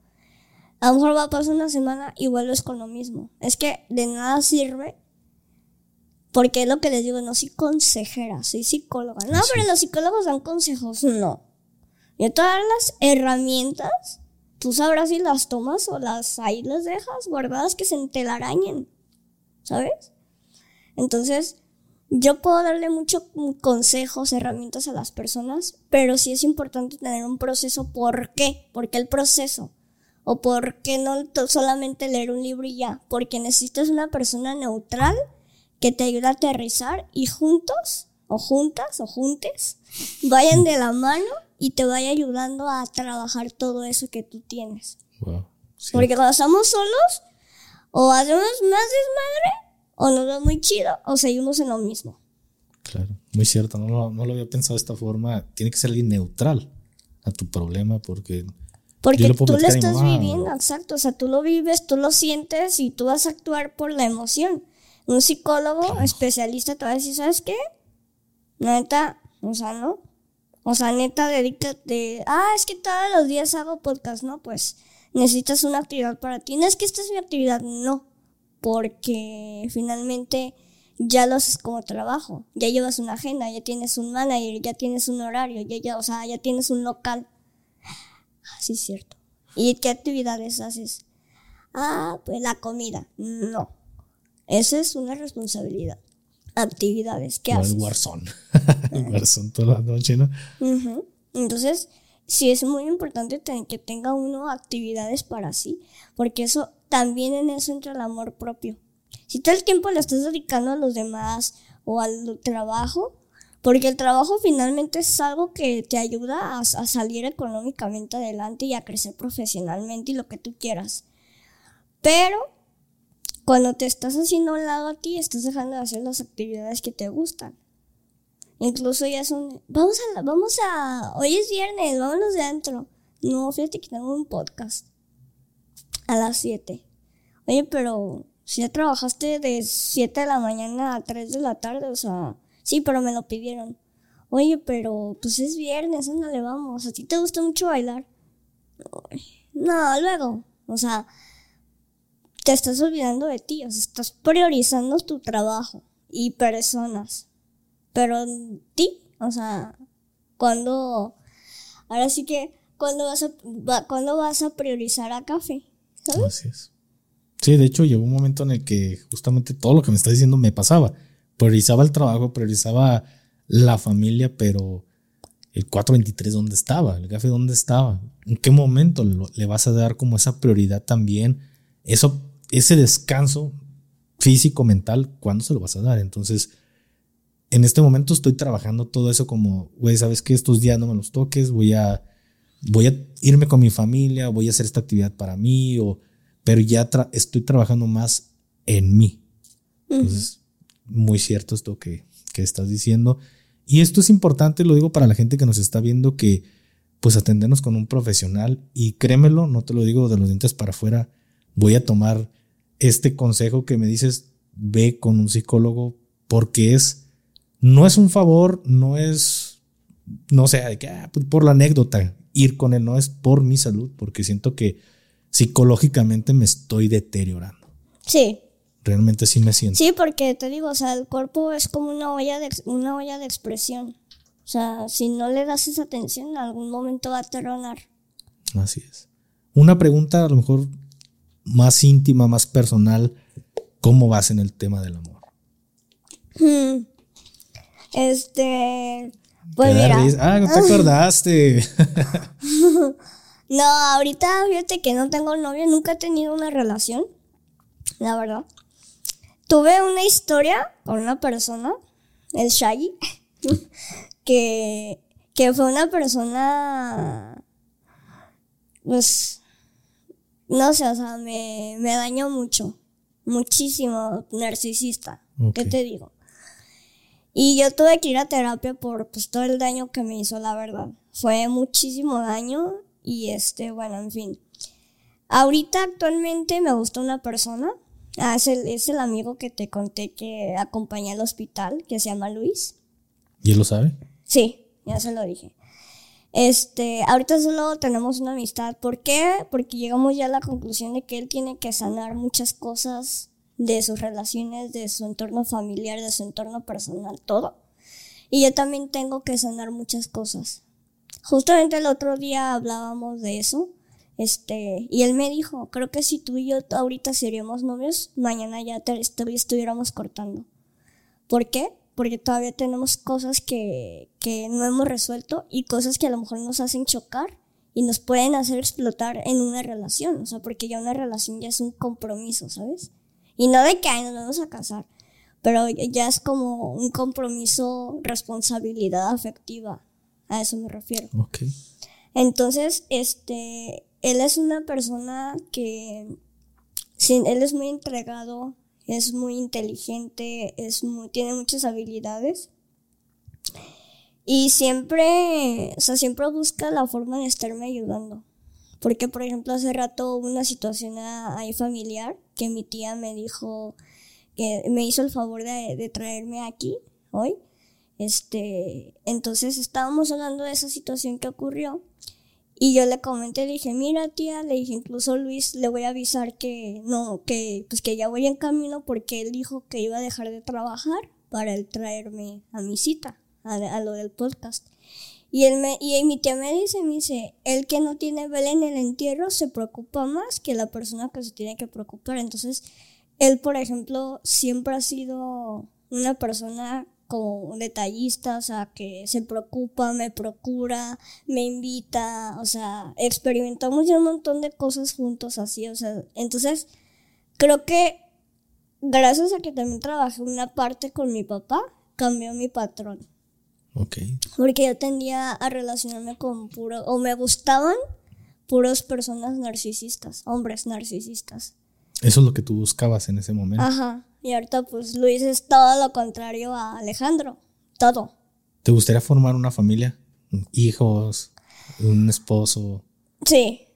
A lo mejor va a pasar una semana y vuelves con lo mismo. Es que de nada sirve. Porque es lo que les digo, no soy consejera, soy psicóloga. No, pero los psicólogos dan consejos, no. Yo todas las herramientas tú sabrás si las tomas o las ahí las dejas guardadas que se telarañen, ¿sabes? Entonces, yo puedo darle muchos consejos, herramientas a las personas, pero sí es importante tener un proceso. ¿Por qué? ¿Por qué el proceso? ¿O por qué no solamente leer un libro y ya? Porque necesitas una persona neutral que te ayude a aterrizar y juntos, o juntas, o juntes, vayan de la mano y te vaya ayudando a trabajar todo eso que tú tienes. Porque cuando estamos solos, o hacemos más desmadre, o nos va muy chido, o seguimos en lo mismo. Claro, muy cierto, no, no lo había pensado de esta forma. Tiene que ser alguien neutral a tu problema, porque. Porque tú lo estás viviendo, exacto. O sea, tú lo vives, tú lo sientes y tú vas a actuar por la emoción. Un psicólogo especialista te va a decir, ¿sabes qué? Neta, o sea, ¿no? O sea, neta, dedícate. Ah, es que todos los días hago podcast, ¿no? Pues necesitas una actividad para ti. No es que esta es mi actividad, no porque finalmente ya lo haces como trabajo, ya llevas una agenda, ya tienes un manager, ya tienes un horario, ya, ya, o sea, ya tienes un local. Sí, es cierto. ¿Y qué actividades haces? Ah, pues la comida. No. Esa es una responsabilidad. Actividades. ¿Qué haces? El Warzone. <laughs> el Warzone toda la noche, ¿no? Entonces, sí es muy importante que tenga uno actividades para sí, porque eso también en eso entra el amor propio. Si todo el tiempo le estás dedicando a los demás o al trabajo, porque el trabajo finalmente es algo que te ayuda a, salir económicamente adelante y a crecer profesionalmente y lo que tú quieras. Pero cuando te estás haciendo a un lado a ti, estás dejando de hacer las actividades que te gustan. Incluso ya son, vamos a, vamos a, hoy es viernes, vámonos de adentro. No, fíjate que tengo un podcast a las 7. Oye, pero si ya trabajaste de 7 de la mañana a 3 de la tarde, o sea, sí, pero me lo pidieron. Oye, pero pues es viernes, ándale, vamos. ¿A ti te gusta mucho bailar? No, luego. O sea, te estás olvidando de ti, o sea, estás priorizando tu trabajo y personas. Pero ti, o sea, cuando, ahora sí que, cuando vas a, cuando vas a priorizar a café? Así es. Sí, de hecho llegó un momento en el que justamente todo lo que me está diciendo me pasaba. Priorizaba el trabajo, priorizaba la familia, pero el 423 dónde estaba, el café dónde estaba, en qué momento le vas a dar como esa prioridad también, eso, ese descanso físico, mental, ¿cuándo se lo vas a dar? Entonces, en este momento estoy trabajando todo eso como, güey, ¿sabes qué? Estos días no me los toques, voy a voy a irme con mi familia, voy a hacer esta actividad para mí, o, pero ya estoy trabajando más en mí. Entonces, muy cierto esto que, que estás diciendo. Y esto es importante, lo digo para la gente que nos está viendo, que pues atendernos con un profesional y créemelo, no te lo digo de los dientes para afuera, voy a tomar este consejo que me dices, ve con un psicólogo porque es, no es un favor, no es, no sé, de que, ah, por la anécdota, ir con él, no es por mi salud, porque siento que psicológicamente me estoy deteriorando. Sí. Realmente sí me siento. Sí, porque te digo, o sea, el cuerpo es como una olla de, una olla de expresión. O sea, si no le das esa atención, en algún momento va a terronar. Así es. Una pregunta a lo mejor más íntima, más personal. ¿Cómo vas en el tema del amor? Hmm. Este, pues mira. Ah, no te acordaste. <laughs> no, ahorita fíjate que no tengo novio, nunca he tenido una relación, la verdad. Tuve una historia con una persona, el Shaggy, <laughs> que, que fue una persona, pues, no sé, o sea, me, me dañó mucho, muchísimo, narcisista. ¿Qué te digo? Y yo tuve que ir a terapia por pues, todo el daño que me hizo, la verdad. Fue muchísimo daño y este, bueno, en fin. Ahorita actualmente me gusta una persona. Ah, es, el, es el amigo que te conté que acompañé al hospital, que se llama Luis. ¿Y él lo sabe? Sí, ya se lo dije. Este, ahorita solo tenemos una amistad. ¿Por qué? Porque llegamos ya a la conclusión de que él tiene que sanar muchas cosas de sus relaciones, de su entorno familiar, de su entorno personal, todo. Y yo también tengo que sanar muchas cosas. Justamente el otro día hablábamos de eso. Este, y él me dijo, creo que si tú y yo ahorita seríamos novios, mañana ya te, estuviéramos cortando. ¿Por qué? Porque todavía tenemos cosas que, que no hemos resuelto y cosas que a lo mejor nos hacen chocar y nos pueden hacer explotar en una relación, o sea, porque ya una relación ya es un compromiso, ¿sabes? Y no de que ay, nos vamos a casar, pero ya es como un compromiso, responsabilidad afectiva, a eso me refiero. Ok. Entonces, este, él es una persona que, sí, él es muy entregado, es muy inteligente, es tiene muchas habilidades. Y siempre, o sea, siempre busca la forma de estarme ayudando. Porque, por ejemplo, hace rato hubo una situación ahí familiar que mi tía me dijo que me hizo el favor de, de traerme aquí hoy. Este, entonces estábamos hablando de esa situación que ocurrió y yo le comenté, le dije, mira tía, le dije, incluso Luis, le voy a avisar que no, que pues que ya voy en camino porque él dijo que iba a dejar de trabajar para él traerme a mi cita, a, lo del podcast. Y él me, y mi tía me dice, me dice, el que no tiene vela en el entierro se preocupa más que la persona que se tiene que preocupar. Entonces, él, por ejemplo, siempre ha sido una persona como detallista, o sea, que se preocupa, me procura, me invita, o sea, experimentamos ya un montón de cosas juntos así, o sea, entonces creo que gracias a que también trabajé una parte con mi papá, cambió mi patrón. Ok. Porque yo tendía a relacionarme con puro, o me gustaban puros personas narcisistas, hombres narcisistas. Eso es lo que tú buscabas en ese momento. Ajá. Y ahorita pues Luis es todo lo contrario a Alejandro. Todo. ¿Te gustaría formar una familia? Hijos, un esposo. Sí.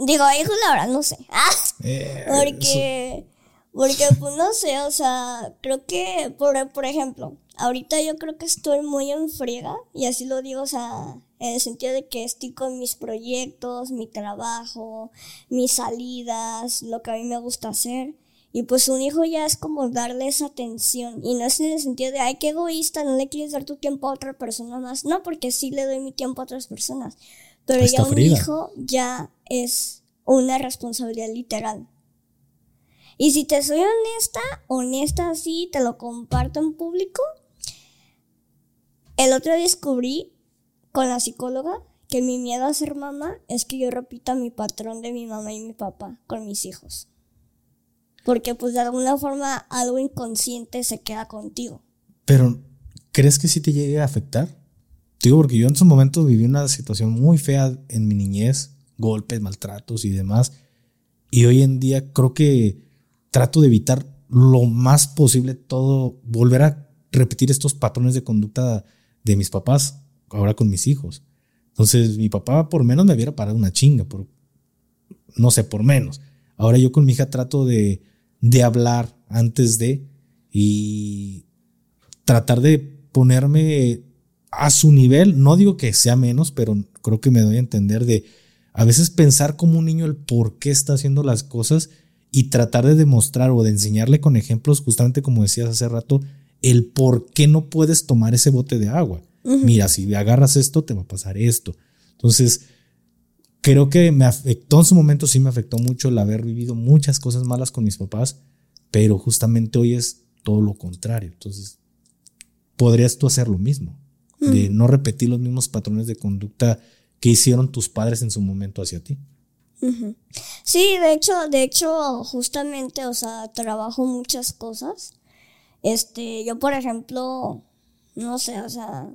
Digo, hijos la verdad no sé. Ah, eh, porque, porque pues no sé, o sea, creo que, por, por ejemplo, ahorita yo creo que estoy muy en friega, y así lo digo, o sea, en el sentido de que estoy con mis proyectos, mi trabajo, mis salidas, lo que a mí me gusta hacer. Y pues un hijo ya es como darle esa atención. Y no es en el sentido de, ay, qué egoísta, no le quieres dar tu tiempo a otra persona más. No, porque sí le doy mi tiempo a otras personas. Pero ya un hijo ya es una responsabilidad literal. Y si te soy honesta, honesta así, te lo comparto en público. El otro descubrí con la psicóloga que mi miedo a ser mamá es que yo repita mi patrón de mi mamá y mi papá con mis hijos. Porque pues de alguna forma algo inconsciente se queda contigo. Pero, ¿crees que sí te llegue a afectar? Digo, porque yo en su momento viví una situación muy fea en mi niñez, golpes, maltratos y demás. Y hoy en día creo que trato de evitar lo más posible todo, volver a repetir estos patrones de conducta de mis papás, ahora con mis hijos. Entonces, mi papá por menos me hubiera parado una chinga, por, no sé, por menos. Ahora yo con mi hija trato de de hablar antes de y tratar de ponerme a su nivel. No digo que sea menos, pero creo que me doy a entender de a veces pensar como un niño el por qué está haciendo las cosas y tratar de demostrar o de enseñarle con ejemplos, justamente como decías hace rato, el por qué no puedes tomar ese bote de agua. Mira, si agarras esto, te va a pasar esto. Entonces, creo que me afectó en su momento, sí me afectó mucho el haber vivido muchas cosas malas con mis papás, pero justamente hoy es todo lo contrario. Entonces, podrías tú hacer lo mismo, de mm. no repetir los mismos patrones de conducta que hicieron tus padres en su momento hacia ti. Sí, de hecho, de hecho, justamente, o sea, trabajo muchas cosas. Este, yo por ejemplo, no sé, o sea,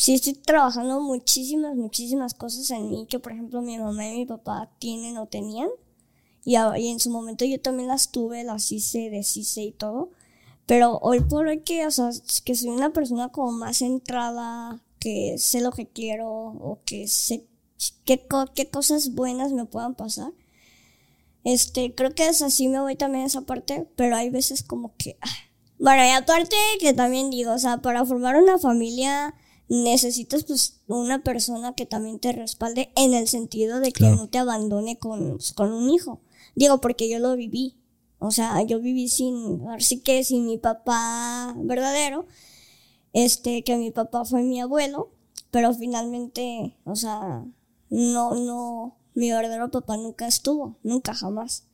sí estoy trabajando muchísimas, muchísimas cosas en mí que, por ejemplo, mi mamá y mi papá tienen o tenían. Y, en su momento yo también las tuve, las hice, deshice y todo. Pero hoy por hoy que, o sea, que soy una persona como más centrada, que sé lo que quiero o que sé qué, qué cosas buenas me puedan pasar. Este, creo que es así me voy también a esa parte, pero hay veces como que... Ah, bueno, y aparte que también digo, o sea, para formar una familia necesitas pues una persona que también te respalde en el sentido de que no te abandone con, pues, con un hijo. Digo, porque yo lo viví. O sea, yo viví sin, así que sin mi papá verdadero, este, que mi papá fue mi abuelo, pero finalmente, o sea, no, no, mi verdadero papá nunca estuvo, nunca jamás.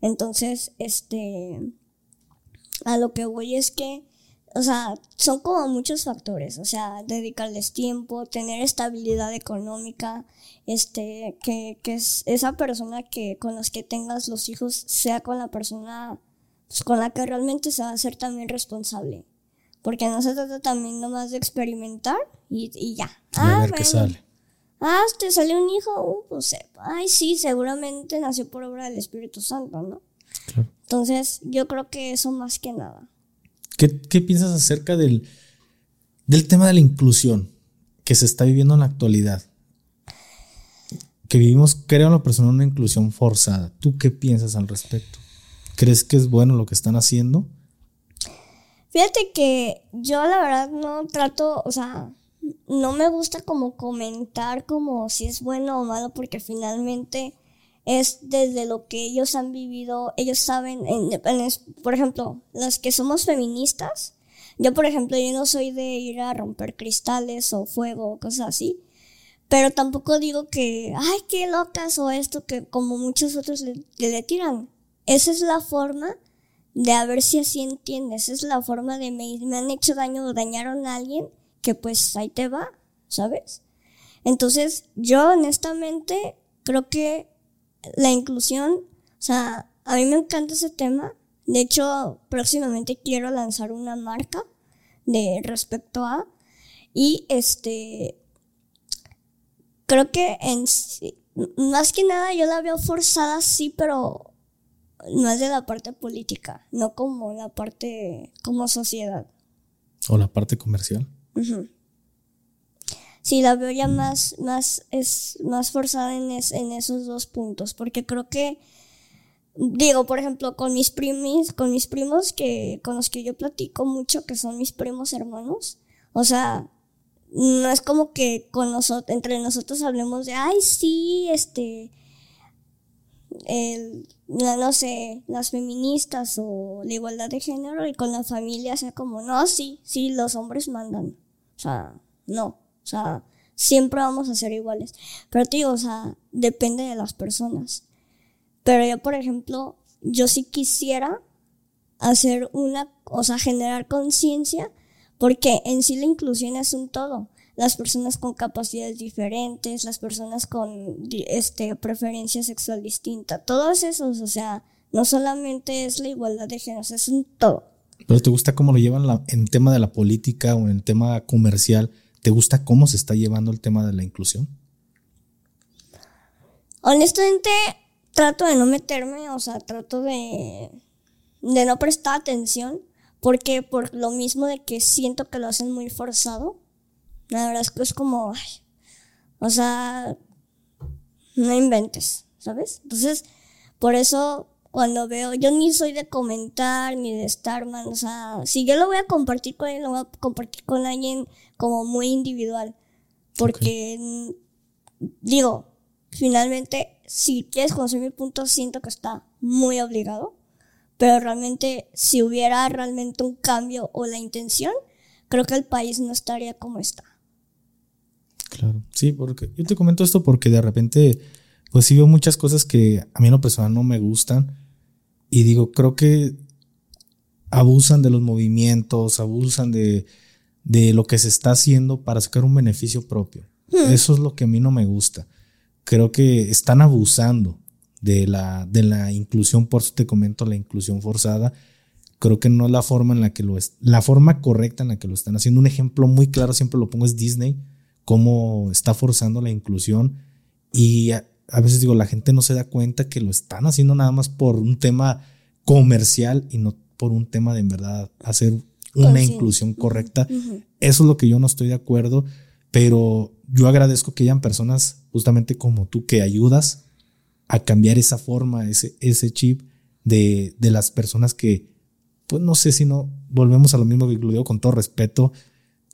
Entonces, este, a lo que voy es que o sea, son como muchos factores, o sea, dedicarles tiempo, tener estabilidad económica, este, que, que es esa persona que con los que tengas los hijos sea con la persona pues, con la que realmente se va a ser también responsable. Porque no se trata también nomás de experimentar y, y ya. a ver qué sale. Ah, te salió un hijo, uh, pues, ay, sí, seguramente nació por obra del Espíritu Santo, ¿no? Claro. Entonces, yo creo que eso más que nada. ¿Qué, piensas acerca del, del tema de la inclusión que se está viviendo en la actualidad? Que vivimos, creo en lo personal, una inclusión forzada. ¿Tú qué piensas al respecto? ¿Crees que es bueno lo que están haciendo? Fíjate que yo la verdad no trato, o sea, no me gusta como comentar como si es bueno o malo porque finalmente es desde lo que ellos han vivido, ellos saben, por ejemplo, las que somos feministas, yo por ejemplo, yo no soy de ir a romper cristales o fuego o cosas así, pero tampoco digo que, ay, qué locas o esto que como muchos otros le, le tiran. Esa es la forma de a ver si así entiendes. Esa es la forma de me, me han hecho daño o dañaron a alguien, que pues ahí te va, ¿sabes? Entonces, yo honestamente creo que la inclusión, o sea, a mí me encanta ese tema. De hecho, próximamente quiero lanzar una marca de respecto a y este creo que en más que nada yo la veo forzada sí, pero no de la parte política, no como la parte como sociedad. ¿O la parte comercial? Sí, la veo ya más, más, es más forzada en, en esos dos puntos, porque creo que, digo, por ejemplo, con mis primos, con mis primos que, con los que yo platico mucho, que son mis primos hermanos, o sea, no es como que con nosotros, entre nosotros hablemos de, ay, sí, este, el, no sé, las feministas o la igualdad de género y con la familia sea como, no, sí, sí, los hombres mandan. O sea, no, o sea, siempre vamos a ser iguales. Pero te digo, o sea, depende de las personas. Pero yo, por ejemplo, yo sí quisiera hacer una, o sea, generar conciencia, porque en sí la inclusión es un todo las personas con capacidades diferentes, las personas con este preferencia sexual distinta, todos esos, o sea, no solamente es la igualdad de géneros, es un todo. Pero te gusta cómo lo llevan en tema de la política o en el tema comercial, ¿te gusta cómo se está llevando el tema de la inclusión? Honestamente, trato de no meterme, o sea, trato de, de no prestar atención, porque por lo mismo de que siento que lo hacen muy forzado, la verdad es que es como, o sea, no inventes, ¿sabes? Entonces, por eso cuando veo, yo ni soy de comentar ni de estar man, o sea, si yo lo voy a compartir con alguien, lo voy a compartir con alguien como muy individual, porque digo, finalmente, si quieres conocer mi punto, siento que está muy obligado, pero realmente si hubiera realmente un cambio o la intención, creo que el país no estaría como está. Claro, sí, porque yo te comento esto porque de repente, pues sí veo muchas cosas que a mí en lo personal no me gustan y digo, creo que abusan de los movimientos, abusan de, de lo que se está haciendo para sacar un beneficio propio. Hmm. Eso es lo que a mí no me gusta. Creo que están abusando de la, de la inclusión, por eso te comento la inclusión forzada. Creo que no es la forma en la que lo es, la forma correcta en la que lo están haciendo. Un ejemplo muy claro, siempre lo pongo, es Disney cómo está forzando la inclusión y a, veces digo, la gente no se da cuenta que lo están haciendo nada más por un tema comercial y no por un tema de en verdad hacer una inclusión correcta. Eso es lo que yo no estoy de acuerdo, pero yo agradezco que hayan personas justamente como tú que ayudas a cambiar esa forma, ese, ese chip de, de las personas que, pues no sé si no, volvemos a lo mismo que lo digo con todo respeto,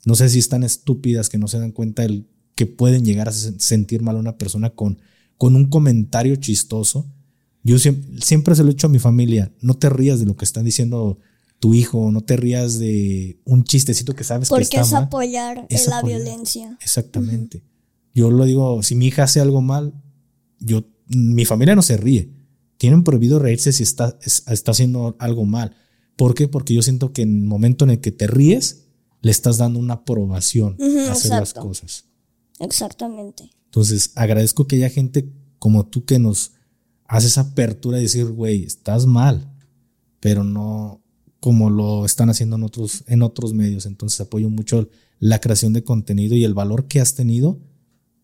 no sé si están estúpidas que no se dan cuenta del que pueden llegar a sentir mal a una persona con, con un comentario chistoso. Yo siempre, se lo he dicho a mi familia, no te rías de lo que están diciendo tu hijo, no te rías de un chistecito que sabes que está es apoyar es la violencia. Exactamente. Yo lo digo, si mi hija hace algo mal, yo, mi familia no se ríe. Tienen prohibido reírse si está, está haciendo algo mal. ¿Por qué? Porque yo siento que en el momento en el que te ríes, le estás dando una aprobación a hacer las cosas. Exactamente. Entonces, agradezco que haya gente como tú que nos hace esa apertura de decir, güey, estás mal, pero no como lo están haciendo en otros, en otros medios. Entonces, apoyo mucho la creación de contenido y el valor que has tenido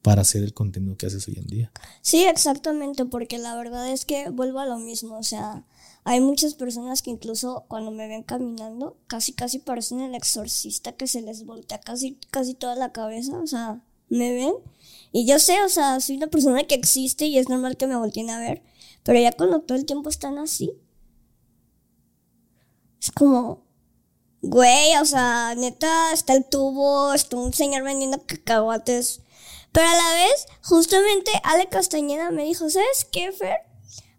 para hacer el contenido que haces hoy en día. Sí, exactamente, porque la verdad es que vuelvo a lo mismo, o sea, hay muchas personas que incluso cuando me ven caminando, casi casi parecen el exorcista que se les voltea casi casi toda la cabeza, o sea, me ven y yo sé, o sea, soy una persona que existe y es normal que me volteen a ver, pero ya cuando todo el tiempo están así, es como, Güey, o sea, neta, está el tubo, está un señor vendiendo cacahuates. Pero a la vez, justamente Ale Castañeda me dijo, ¿sabes qué?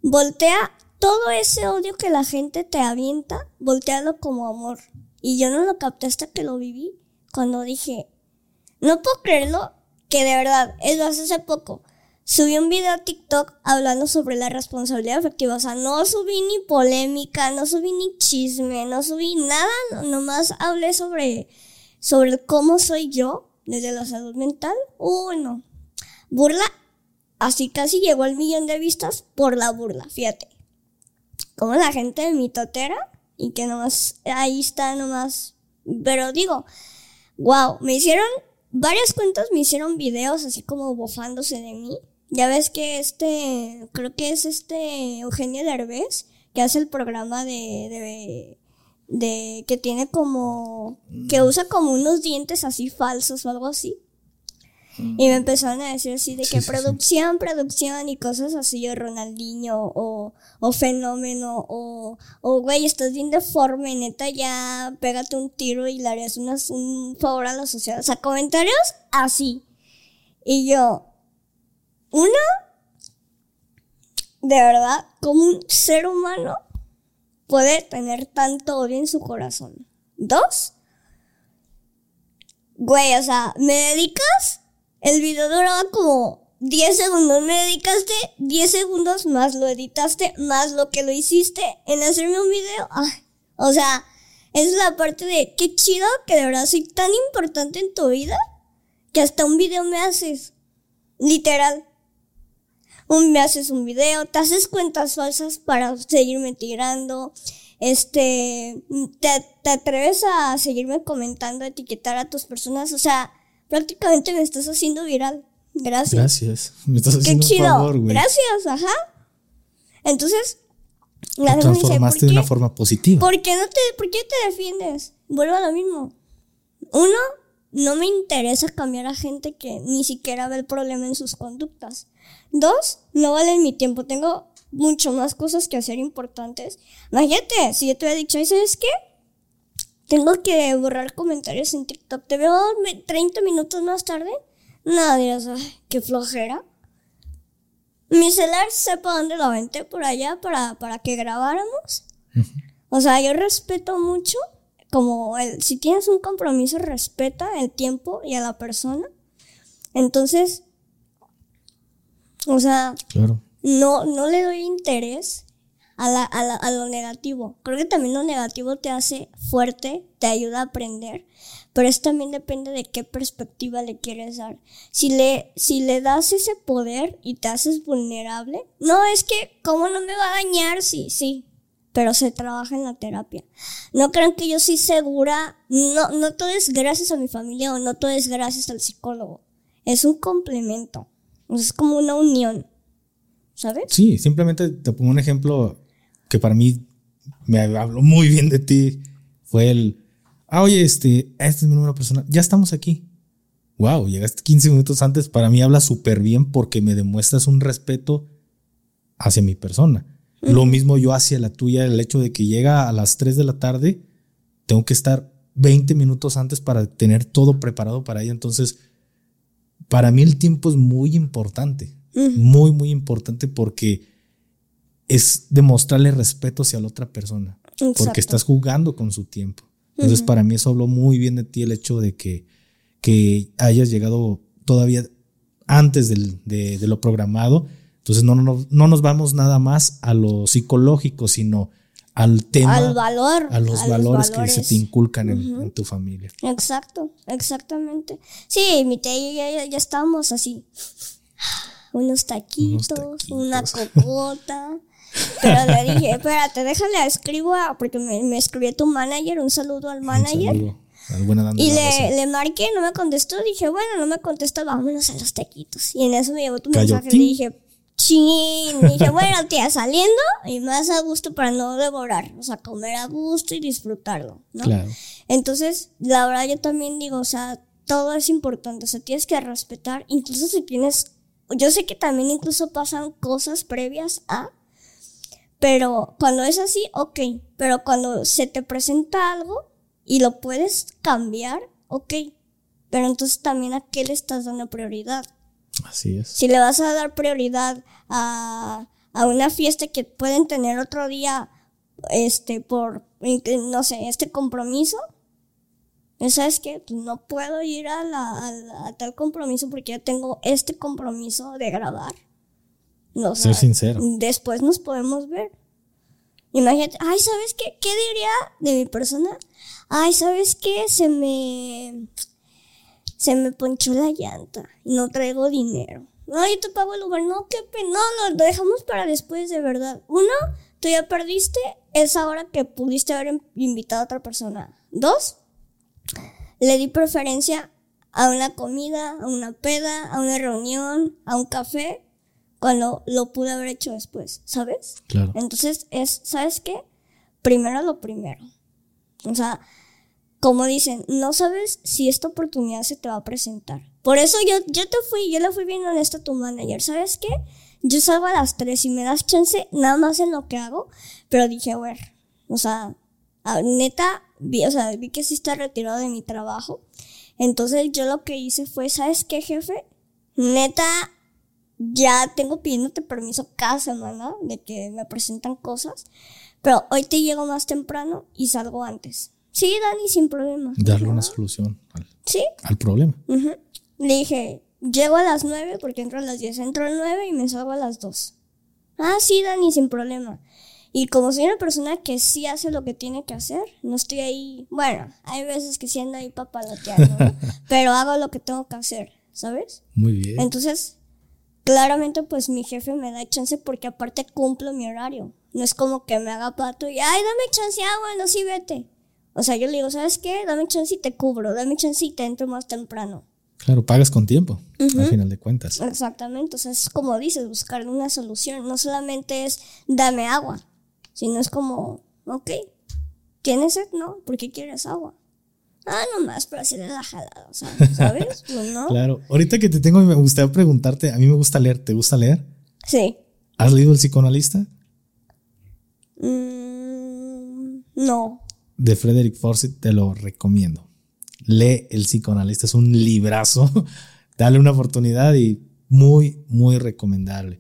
Voltea todo ese odio que la gente te avienta, voltealo como amor. Y yo no lo capté hasta que lo viví, cuando dije, no puedo creerlo, que de verdad, es hace poco subí un video a TikTok hablando sobre la responsabilidad afectiva. O sea, no subí ni polémica, no subí ni chisme, no subí nada, nomás hablé sobre, sobre cómo soy yo desde la salud mental. Uno, burla, así casi llegó al millón de vistas por la burla, fíjate. Como la gente de mi totera y que nomás ahí está nomás. Pero digo, wow, me hicieron, varias cuentas me hicieron videos así como bofándose de mí ya ves que este, creo que es este Eugenio Derbez, que hace el programa de, de, de, que tiene como, que mm. usa como unos dientes así falsos o algo así. Y me empezaron a decir así de que producción, producción y cosas así, o Ronaldinho, o, o fenómeno, o, o güey, estás bien deforme, neta, ya pégate un tiro y le harías unas, un favor a la sociedad. O sea, comentarios así. Y yo, una, de verdad, como un ser humano puede tener tanto odio en su corazón. Dos, güey, o sea, ¿me dedicas? El video duraba como 10 segundos. Me dedicaste 10 segundos más lo editaste, más lo que lo hiciste en hacerme un video. o sea, es la parte de qué chido que de verdad soy tan importante en tu vida que hasta un video me haces. Literal un, me haces un video, te haces cuentas falsas para seguirme tirando, este, te, atreves a seguirme comentando, etiquetar a tus personas, o sea, prácticamente me estás haciendo viral. Gracias. Gracias. Me estás haciendo Qué chido. un favor, güey. Gracias, ajá. Entonces, la te transformaste de una forma positiva. ¿Por qué no te, por qué te defiendes? Vuelvo a lo mismo. Uno, no me interesa cambiar a gente que ni siquiera ve el problema en sus conductas. Dos, no valen mi tiempo. Tengo mucho más cosas que hacer importantes. Imagínate, si yo te hubiera dicho, ¿sabes qué? Tengo que borrar comentarios en TikTok. Te veo 30 minutos más tarde. Dirás, ay, qué flojera. Mi celular sepa dónde lo aventé por allá para, para que grabáramos. O sea, yo respeto mucho como el, si tienes un compromiso, respeta el tiempo y a la persona. Entonces, o sea, no, no le doy interés a, la, a, la, a, lo negativo. Creo que también lo negativo te hace fuerte, te ayuda a aprender, pero eso también depende de qué perspectiva le quieres dar. Si le, si le das ese poder y te haces vulnerable, no es que, ¿cómo no me va a dañar? Sí, sí, pero se trabaja en la terapia. No crean que yo soy segura, no, no todo es gracias a mi familia o no todo es gracias al psicólogo. Es un complemento. Es como una unión. ¿Sabes? Sí, simplemente te pongo un ejemplo que para mí me habló muy bien de ti. Fue el, ah, oye, este, este es mi número personal. Ya estamos aquí. Wow, llegaste 15 minutos antes. Para mí habla súper bien porque me demuestras un respeto hacia mi persona. Lo mismo yo hacia la tuya, el hecho de que llega a las 3 de la tarde, tengo que estar 20 minutos antes para tener todo preparado para ella. Entonces, para mí el tiempo es muy importante, muy, muy importante porque es demostrarle respeto hacia la otra persona, porque estás jugando con su tiempo. Entonces, para mí eso habló muy bien de ti el hecho de que, que hayas llegado todavía antes de, de lo programado entonces no, no, no nos vamos nada más a lo psicológico, sino al tema, al valor, a los, valores, que se te inculcan en, tu familia. Exacto, exactamente. Sí, mi tía y ya, ya, estábamos así. Unos taquitos, una cocota. Pero le dije, espérate, déjale, escribo porque me, me escribió tu manager, un saludo al manager. y le, le, marqué, no me contestó, dije, bueno, no me contestó, vámonos a los taquitos. Y en eso me llegó tu mensaje, le dije, chin, dije, bueno, tía, saliendo y más a gusto para no devorar, o sea, comer a gusto y disfrutarlo, ¿no? Claro. Entonces, la verdad yo también digo, o sea, todo es importante, o sea, tienes que respetar, incluso si tienes, yo sé que también incluso pasan cosas previas a, pero cuando es así, ok. Pero cuando se te presenta algo y lo puedes cambiar, ok. Pero entonces también a qué le estás dando prioridad. Así es. Si le vas a dar prioridad a, a una fiesta que pueden tener otro día, este, por, no sé, este compromiso, ¿sabes qué? Pues no puedo ir a, la, a tal compromiso porque ya tengo este compromiso de grabar. No, Ser sincero. Después nos podemos ver. Imagínate, ay, ¿sabes qué? ¿Qué diría de mi persona? Ay, ¿sabes qué? Se me. Se me ponchó la llanta y no traigo dinero. No, yo te pago el lugar. No, qué pena. No, lo dejamos para después, de verdad. Uno, tú ya perdiste esa hora que pudiste haber invitado a otra persona. Dos, le di preferencia a una comida, a una peda, a una reunión, a un café, cuando lo pude haber hecho después, ¿sabes? Claro. Entonces es, ¿sabes qué? Primero lo primero. O sea, como dicen, no sabes si esta oportunidad se te va a presentar. Por eso yo, yo te fui, yo le fui bien honesta a tu manager. ¿Sabes qué? Yo salgo a las 3 y me das chance nada más en lo que hago. Pero dije, a ver, o sea, neta, vi, o sea, vi que sí está retirado de mi trabajo. Entonces yo lo que hice fue, ¿sabes qué, jefe? Neta, ya tengo pidiéndote permiso cada semana de que me presentan cosas, pero hoy te llego más temprano y salgo antes. Sí, Dani, sin problema. Darle una solución al, ¿Sí? al problema. Le dije, llego a las nueve porque entro a las diez, entro a las nueve y me salgo a las dos. Ah, sí, Dani, sin problema. Y como soy una persona que sí hace lo que tiene que hacer, no estoy ahí, bueno, hay veces que sí ando ahí papaloteando, <laughs> pero hago lo que tengo que hacer, ¿sabes? Muy bien. Entonces, claramente pues mi jefe me da chance porque aparte cumplo mi horario. No es como que me haga pato y, ay, dame chance, ah, bueno, sí, vete. O sea, yo le digo, ¿sabes qué? Dame chance y te cubro, dame chance y te entro más temprano. Claro, pagas con tiempo, al final de cuentas. Exactamente, o sea, es como dices, buscar una solución. No solamente es dame agua, sino es como, ok, ¿tienes sed? No, ¿por qué quieres agua? Ah, nomás, pero así de la jalada, ¿sabes? <laughs> Pues no. Claro. Ahorita que te tengo, me gustaría preguntarte, a mí me gusta leer, ¿te gusta leer? Sí. ¿Has leído El psicoanalista? Mm, no. De Frederick Forsyth, te lo recomiendo. Lee El psicoanalista, es un librazo. <laughs> Dale una oportunidad y muy, muy recomendable.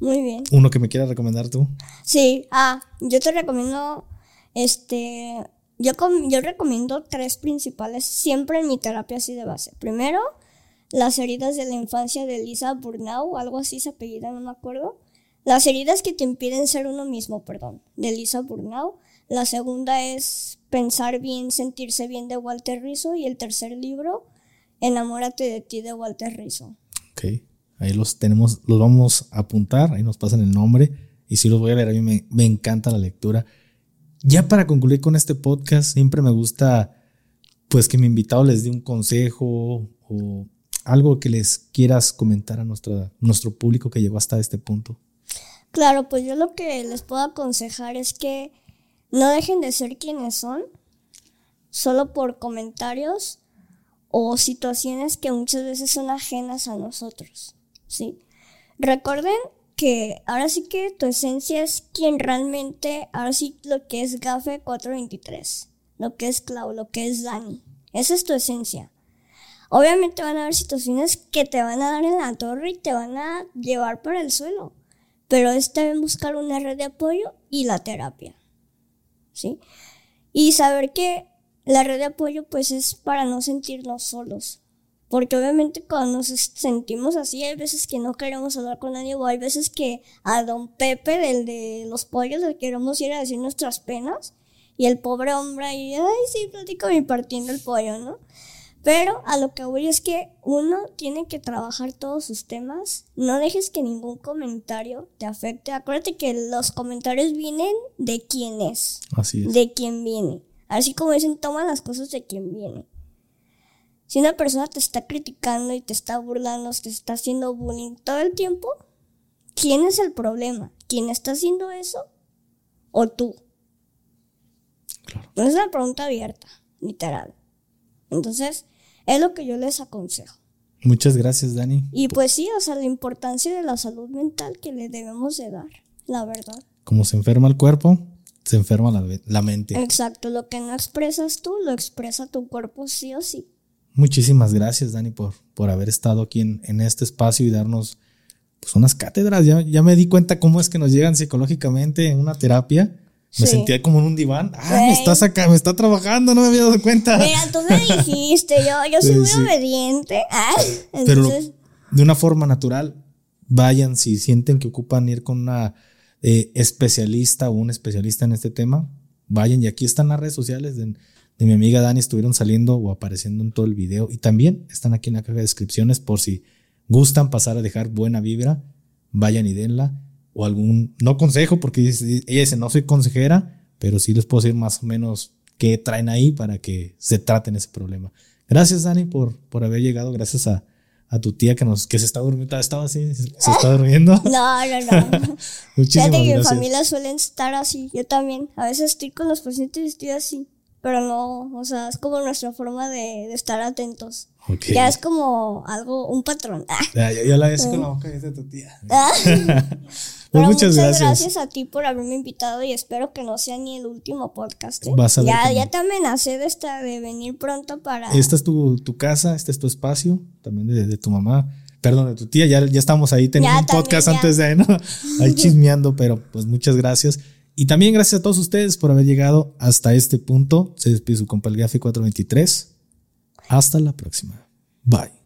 Muy bien. ¿Uno que me quieras recomendar tú? Sí, ah, yo te recomiendo este yo, yo recomiendo tres principales siempre en mi terapia así de base. Primero, las heridas de la infancia de Lisa Burnau, algo así se apellida, no me acuerdo. Las heridas que te impiden ser uno mismo, perdón, de Lisa Burnau. La segunda es Pensar bien, sentirse bien de Walter Rizzo. Y el tercer libro, Enamórate de ti de Walter Rizzo. Ok, ahí los tenemos, los vamos a apuntar, ahí nos pasan el nombre. Y si los voy a leer, a mí me, me encanta la lectura. Ya para concluir con este podcast, siempre me gusta pues que mi invitado les dé un consejo o algo que les quieras comentar a nuestro público que llegó hasta este punto. Claro, pues yo lo que les puedo aconsejar es que no dejen de ser quienes son solo por comentarios o situaciones que muchas veces son ajenas a nosotros, ¿sí? Recuerden que ahora sí que tu esencia es quien realmente, ahora sí lo que es Gafe 423, lo que es Clau, lo que es Dani. Esa es tu esencia. Obviamente van a haber situaciones que te van a dar en la torre y te van a llevar para el suelo. Pero es también buscar una red de apoyo y la terapia. ¿Sí? Y saber que la red de apoyo pues es para no sentirnos solos. Porque obviamente cuando nos sentimos así, hay veces que no queremos hablar con nadie, o hay veces que a don Pepe, del de los pollos, le queremos ir a decir nuestras penas, y el pobre hombre ahí, ay, sí, platico mi partiendo el pollo, ¿no? Pero a lo que voy es que uno tiene que trabajar todos sus temas. No dejes que ningún comentario te afecte. Acuérdate que los comentarios vienen de quién es. Así es. De quién viene. Así como dicen, toma las cosas de quien viene. Si una persona te está criticando y te está burlando, te está haciendo bullying todo el tiempo, ¿quién es el problema? ¿Quién está haciendo eso? ¿O tú? Claro. Es una pregunta abierta, literal. Entonces, es lo que yo les aconsejo. Muchas gracias, Dani. Y pues sí, o sea, la importancia de la salud mental que le debemos de dar, la verdad. Como se enferma el cuerpo, se enferma la, la mente. Exacto, lo que no expresas tú, lo expresa tu cuerpo sí o sí. Muchísimas gracias, Dani, por, por haber estado aquí en, en este espacio y darnos pues, unas cátedras. Ya, ya me di cuenta cómo es que nos llegan psicológicamente en una terapia. Me Sí. sentía como en un diván. Ah, me está sacando, me está trabajando, no me había dado cuenta. Mira, tú me <laughs> dijiste, yo, yo soy Sí, muy obediente. Ah, Pero entonces, de una forma natural, vayan si sienten que ocupan ir con una eh, especialista o un especialista en este tema, vayan y aquí están las redes sociales de, de mi amiga Dani, estuvieron saliendo o apareciendo en todo el video y también están aquí en la caja de descripciones por si gustan pasar a dejar buena vibra, vayan y denla o algún, no consejo porque ella dice no soy consejera, pero sí les puedo decir más o menos qué traen ahí para que se traten ese problema. Gracias Dani por, por haber llegado, gracias a, a tu tía que nos que se está durmiendo, estaba así, se está durmiendo. <laughs> no, no, no. <laughs> Muchísimas Fíjate que mi gracias. familia suelen estar así, yo también. A veces estoy con los pacientes y estoy así, pero no, o sea, es como nuestra forma de, de estar atentos. Ya es como algo, un patrón. <laughs> Ah. Ya, ya la ves con la boca de tu tía. Ah. <laughs> Pues Pero muchas gracias. gracias a ti por haberme invitado y espero que no sea ni el último podcast. ¿eh? Vas a ver ya, ya te amenacé de, esta, de venir pronto para... Esta es tu, tu casa, este es tu espacio, también de, de tu mamá, perdón, de tu tía. Ya, ya estamos ahí teniendo Ya, un podcast también, antes de ¿no? <laughs> ahí chismeando, pero pues muchas gracias. Y también gracias a todos ustedes por haber llegado hasta este punto. Se despide su compa el Gafi 423. Hasta la próxima. Bye.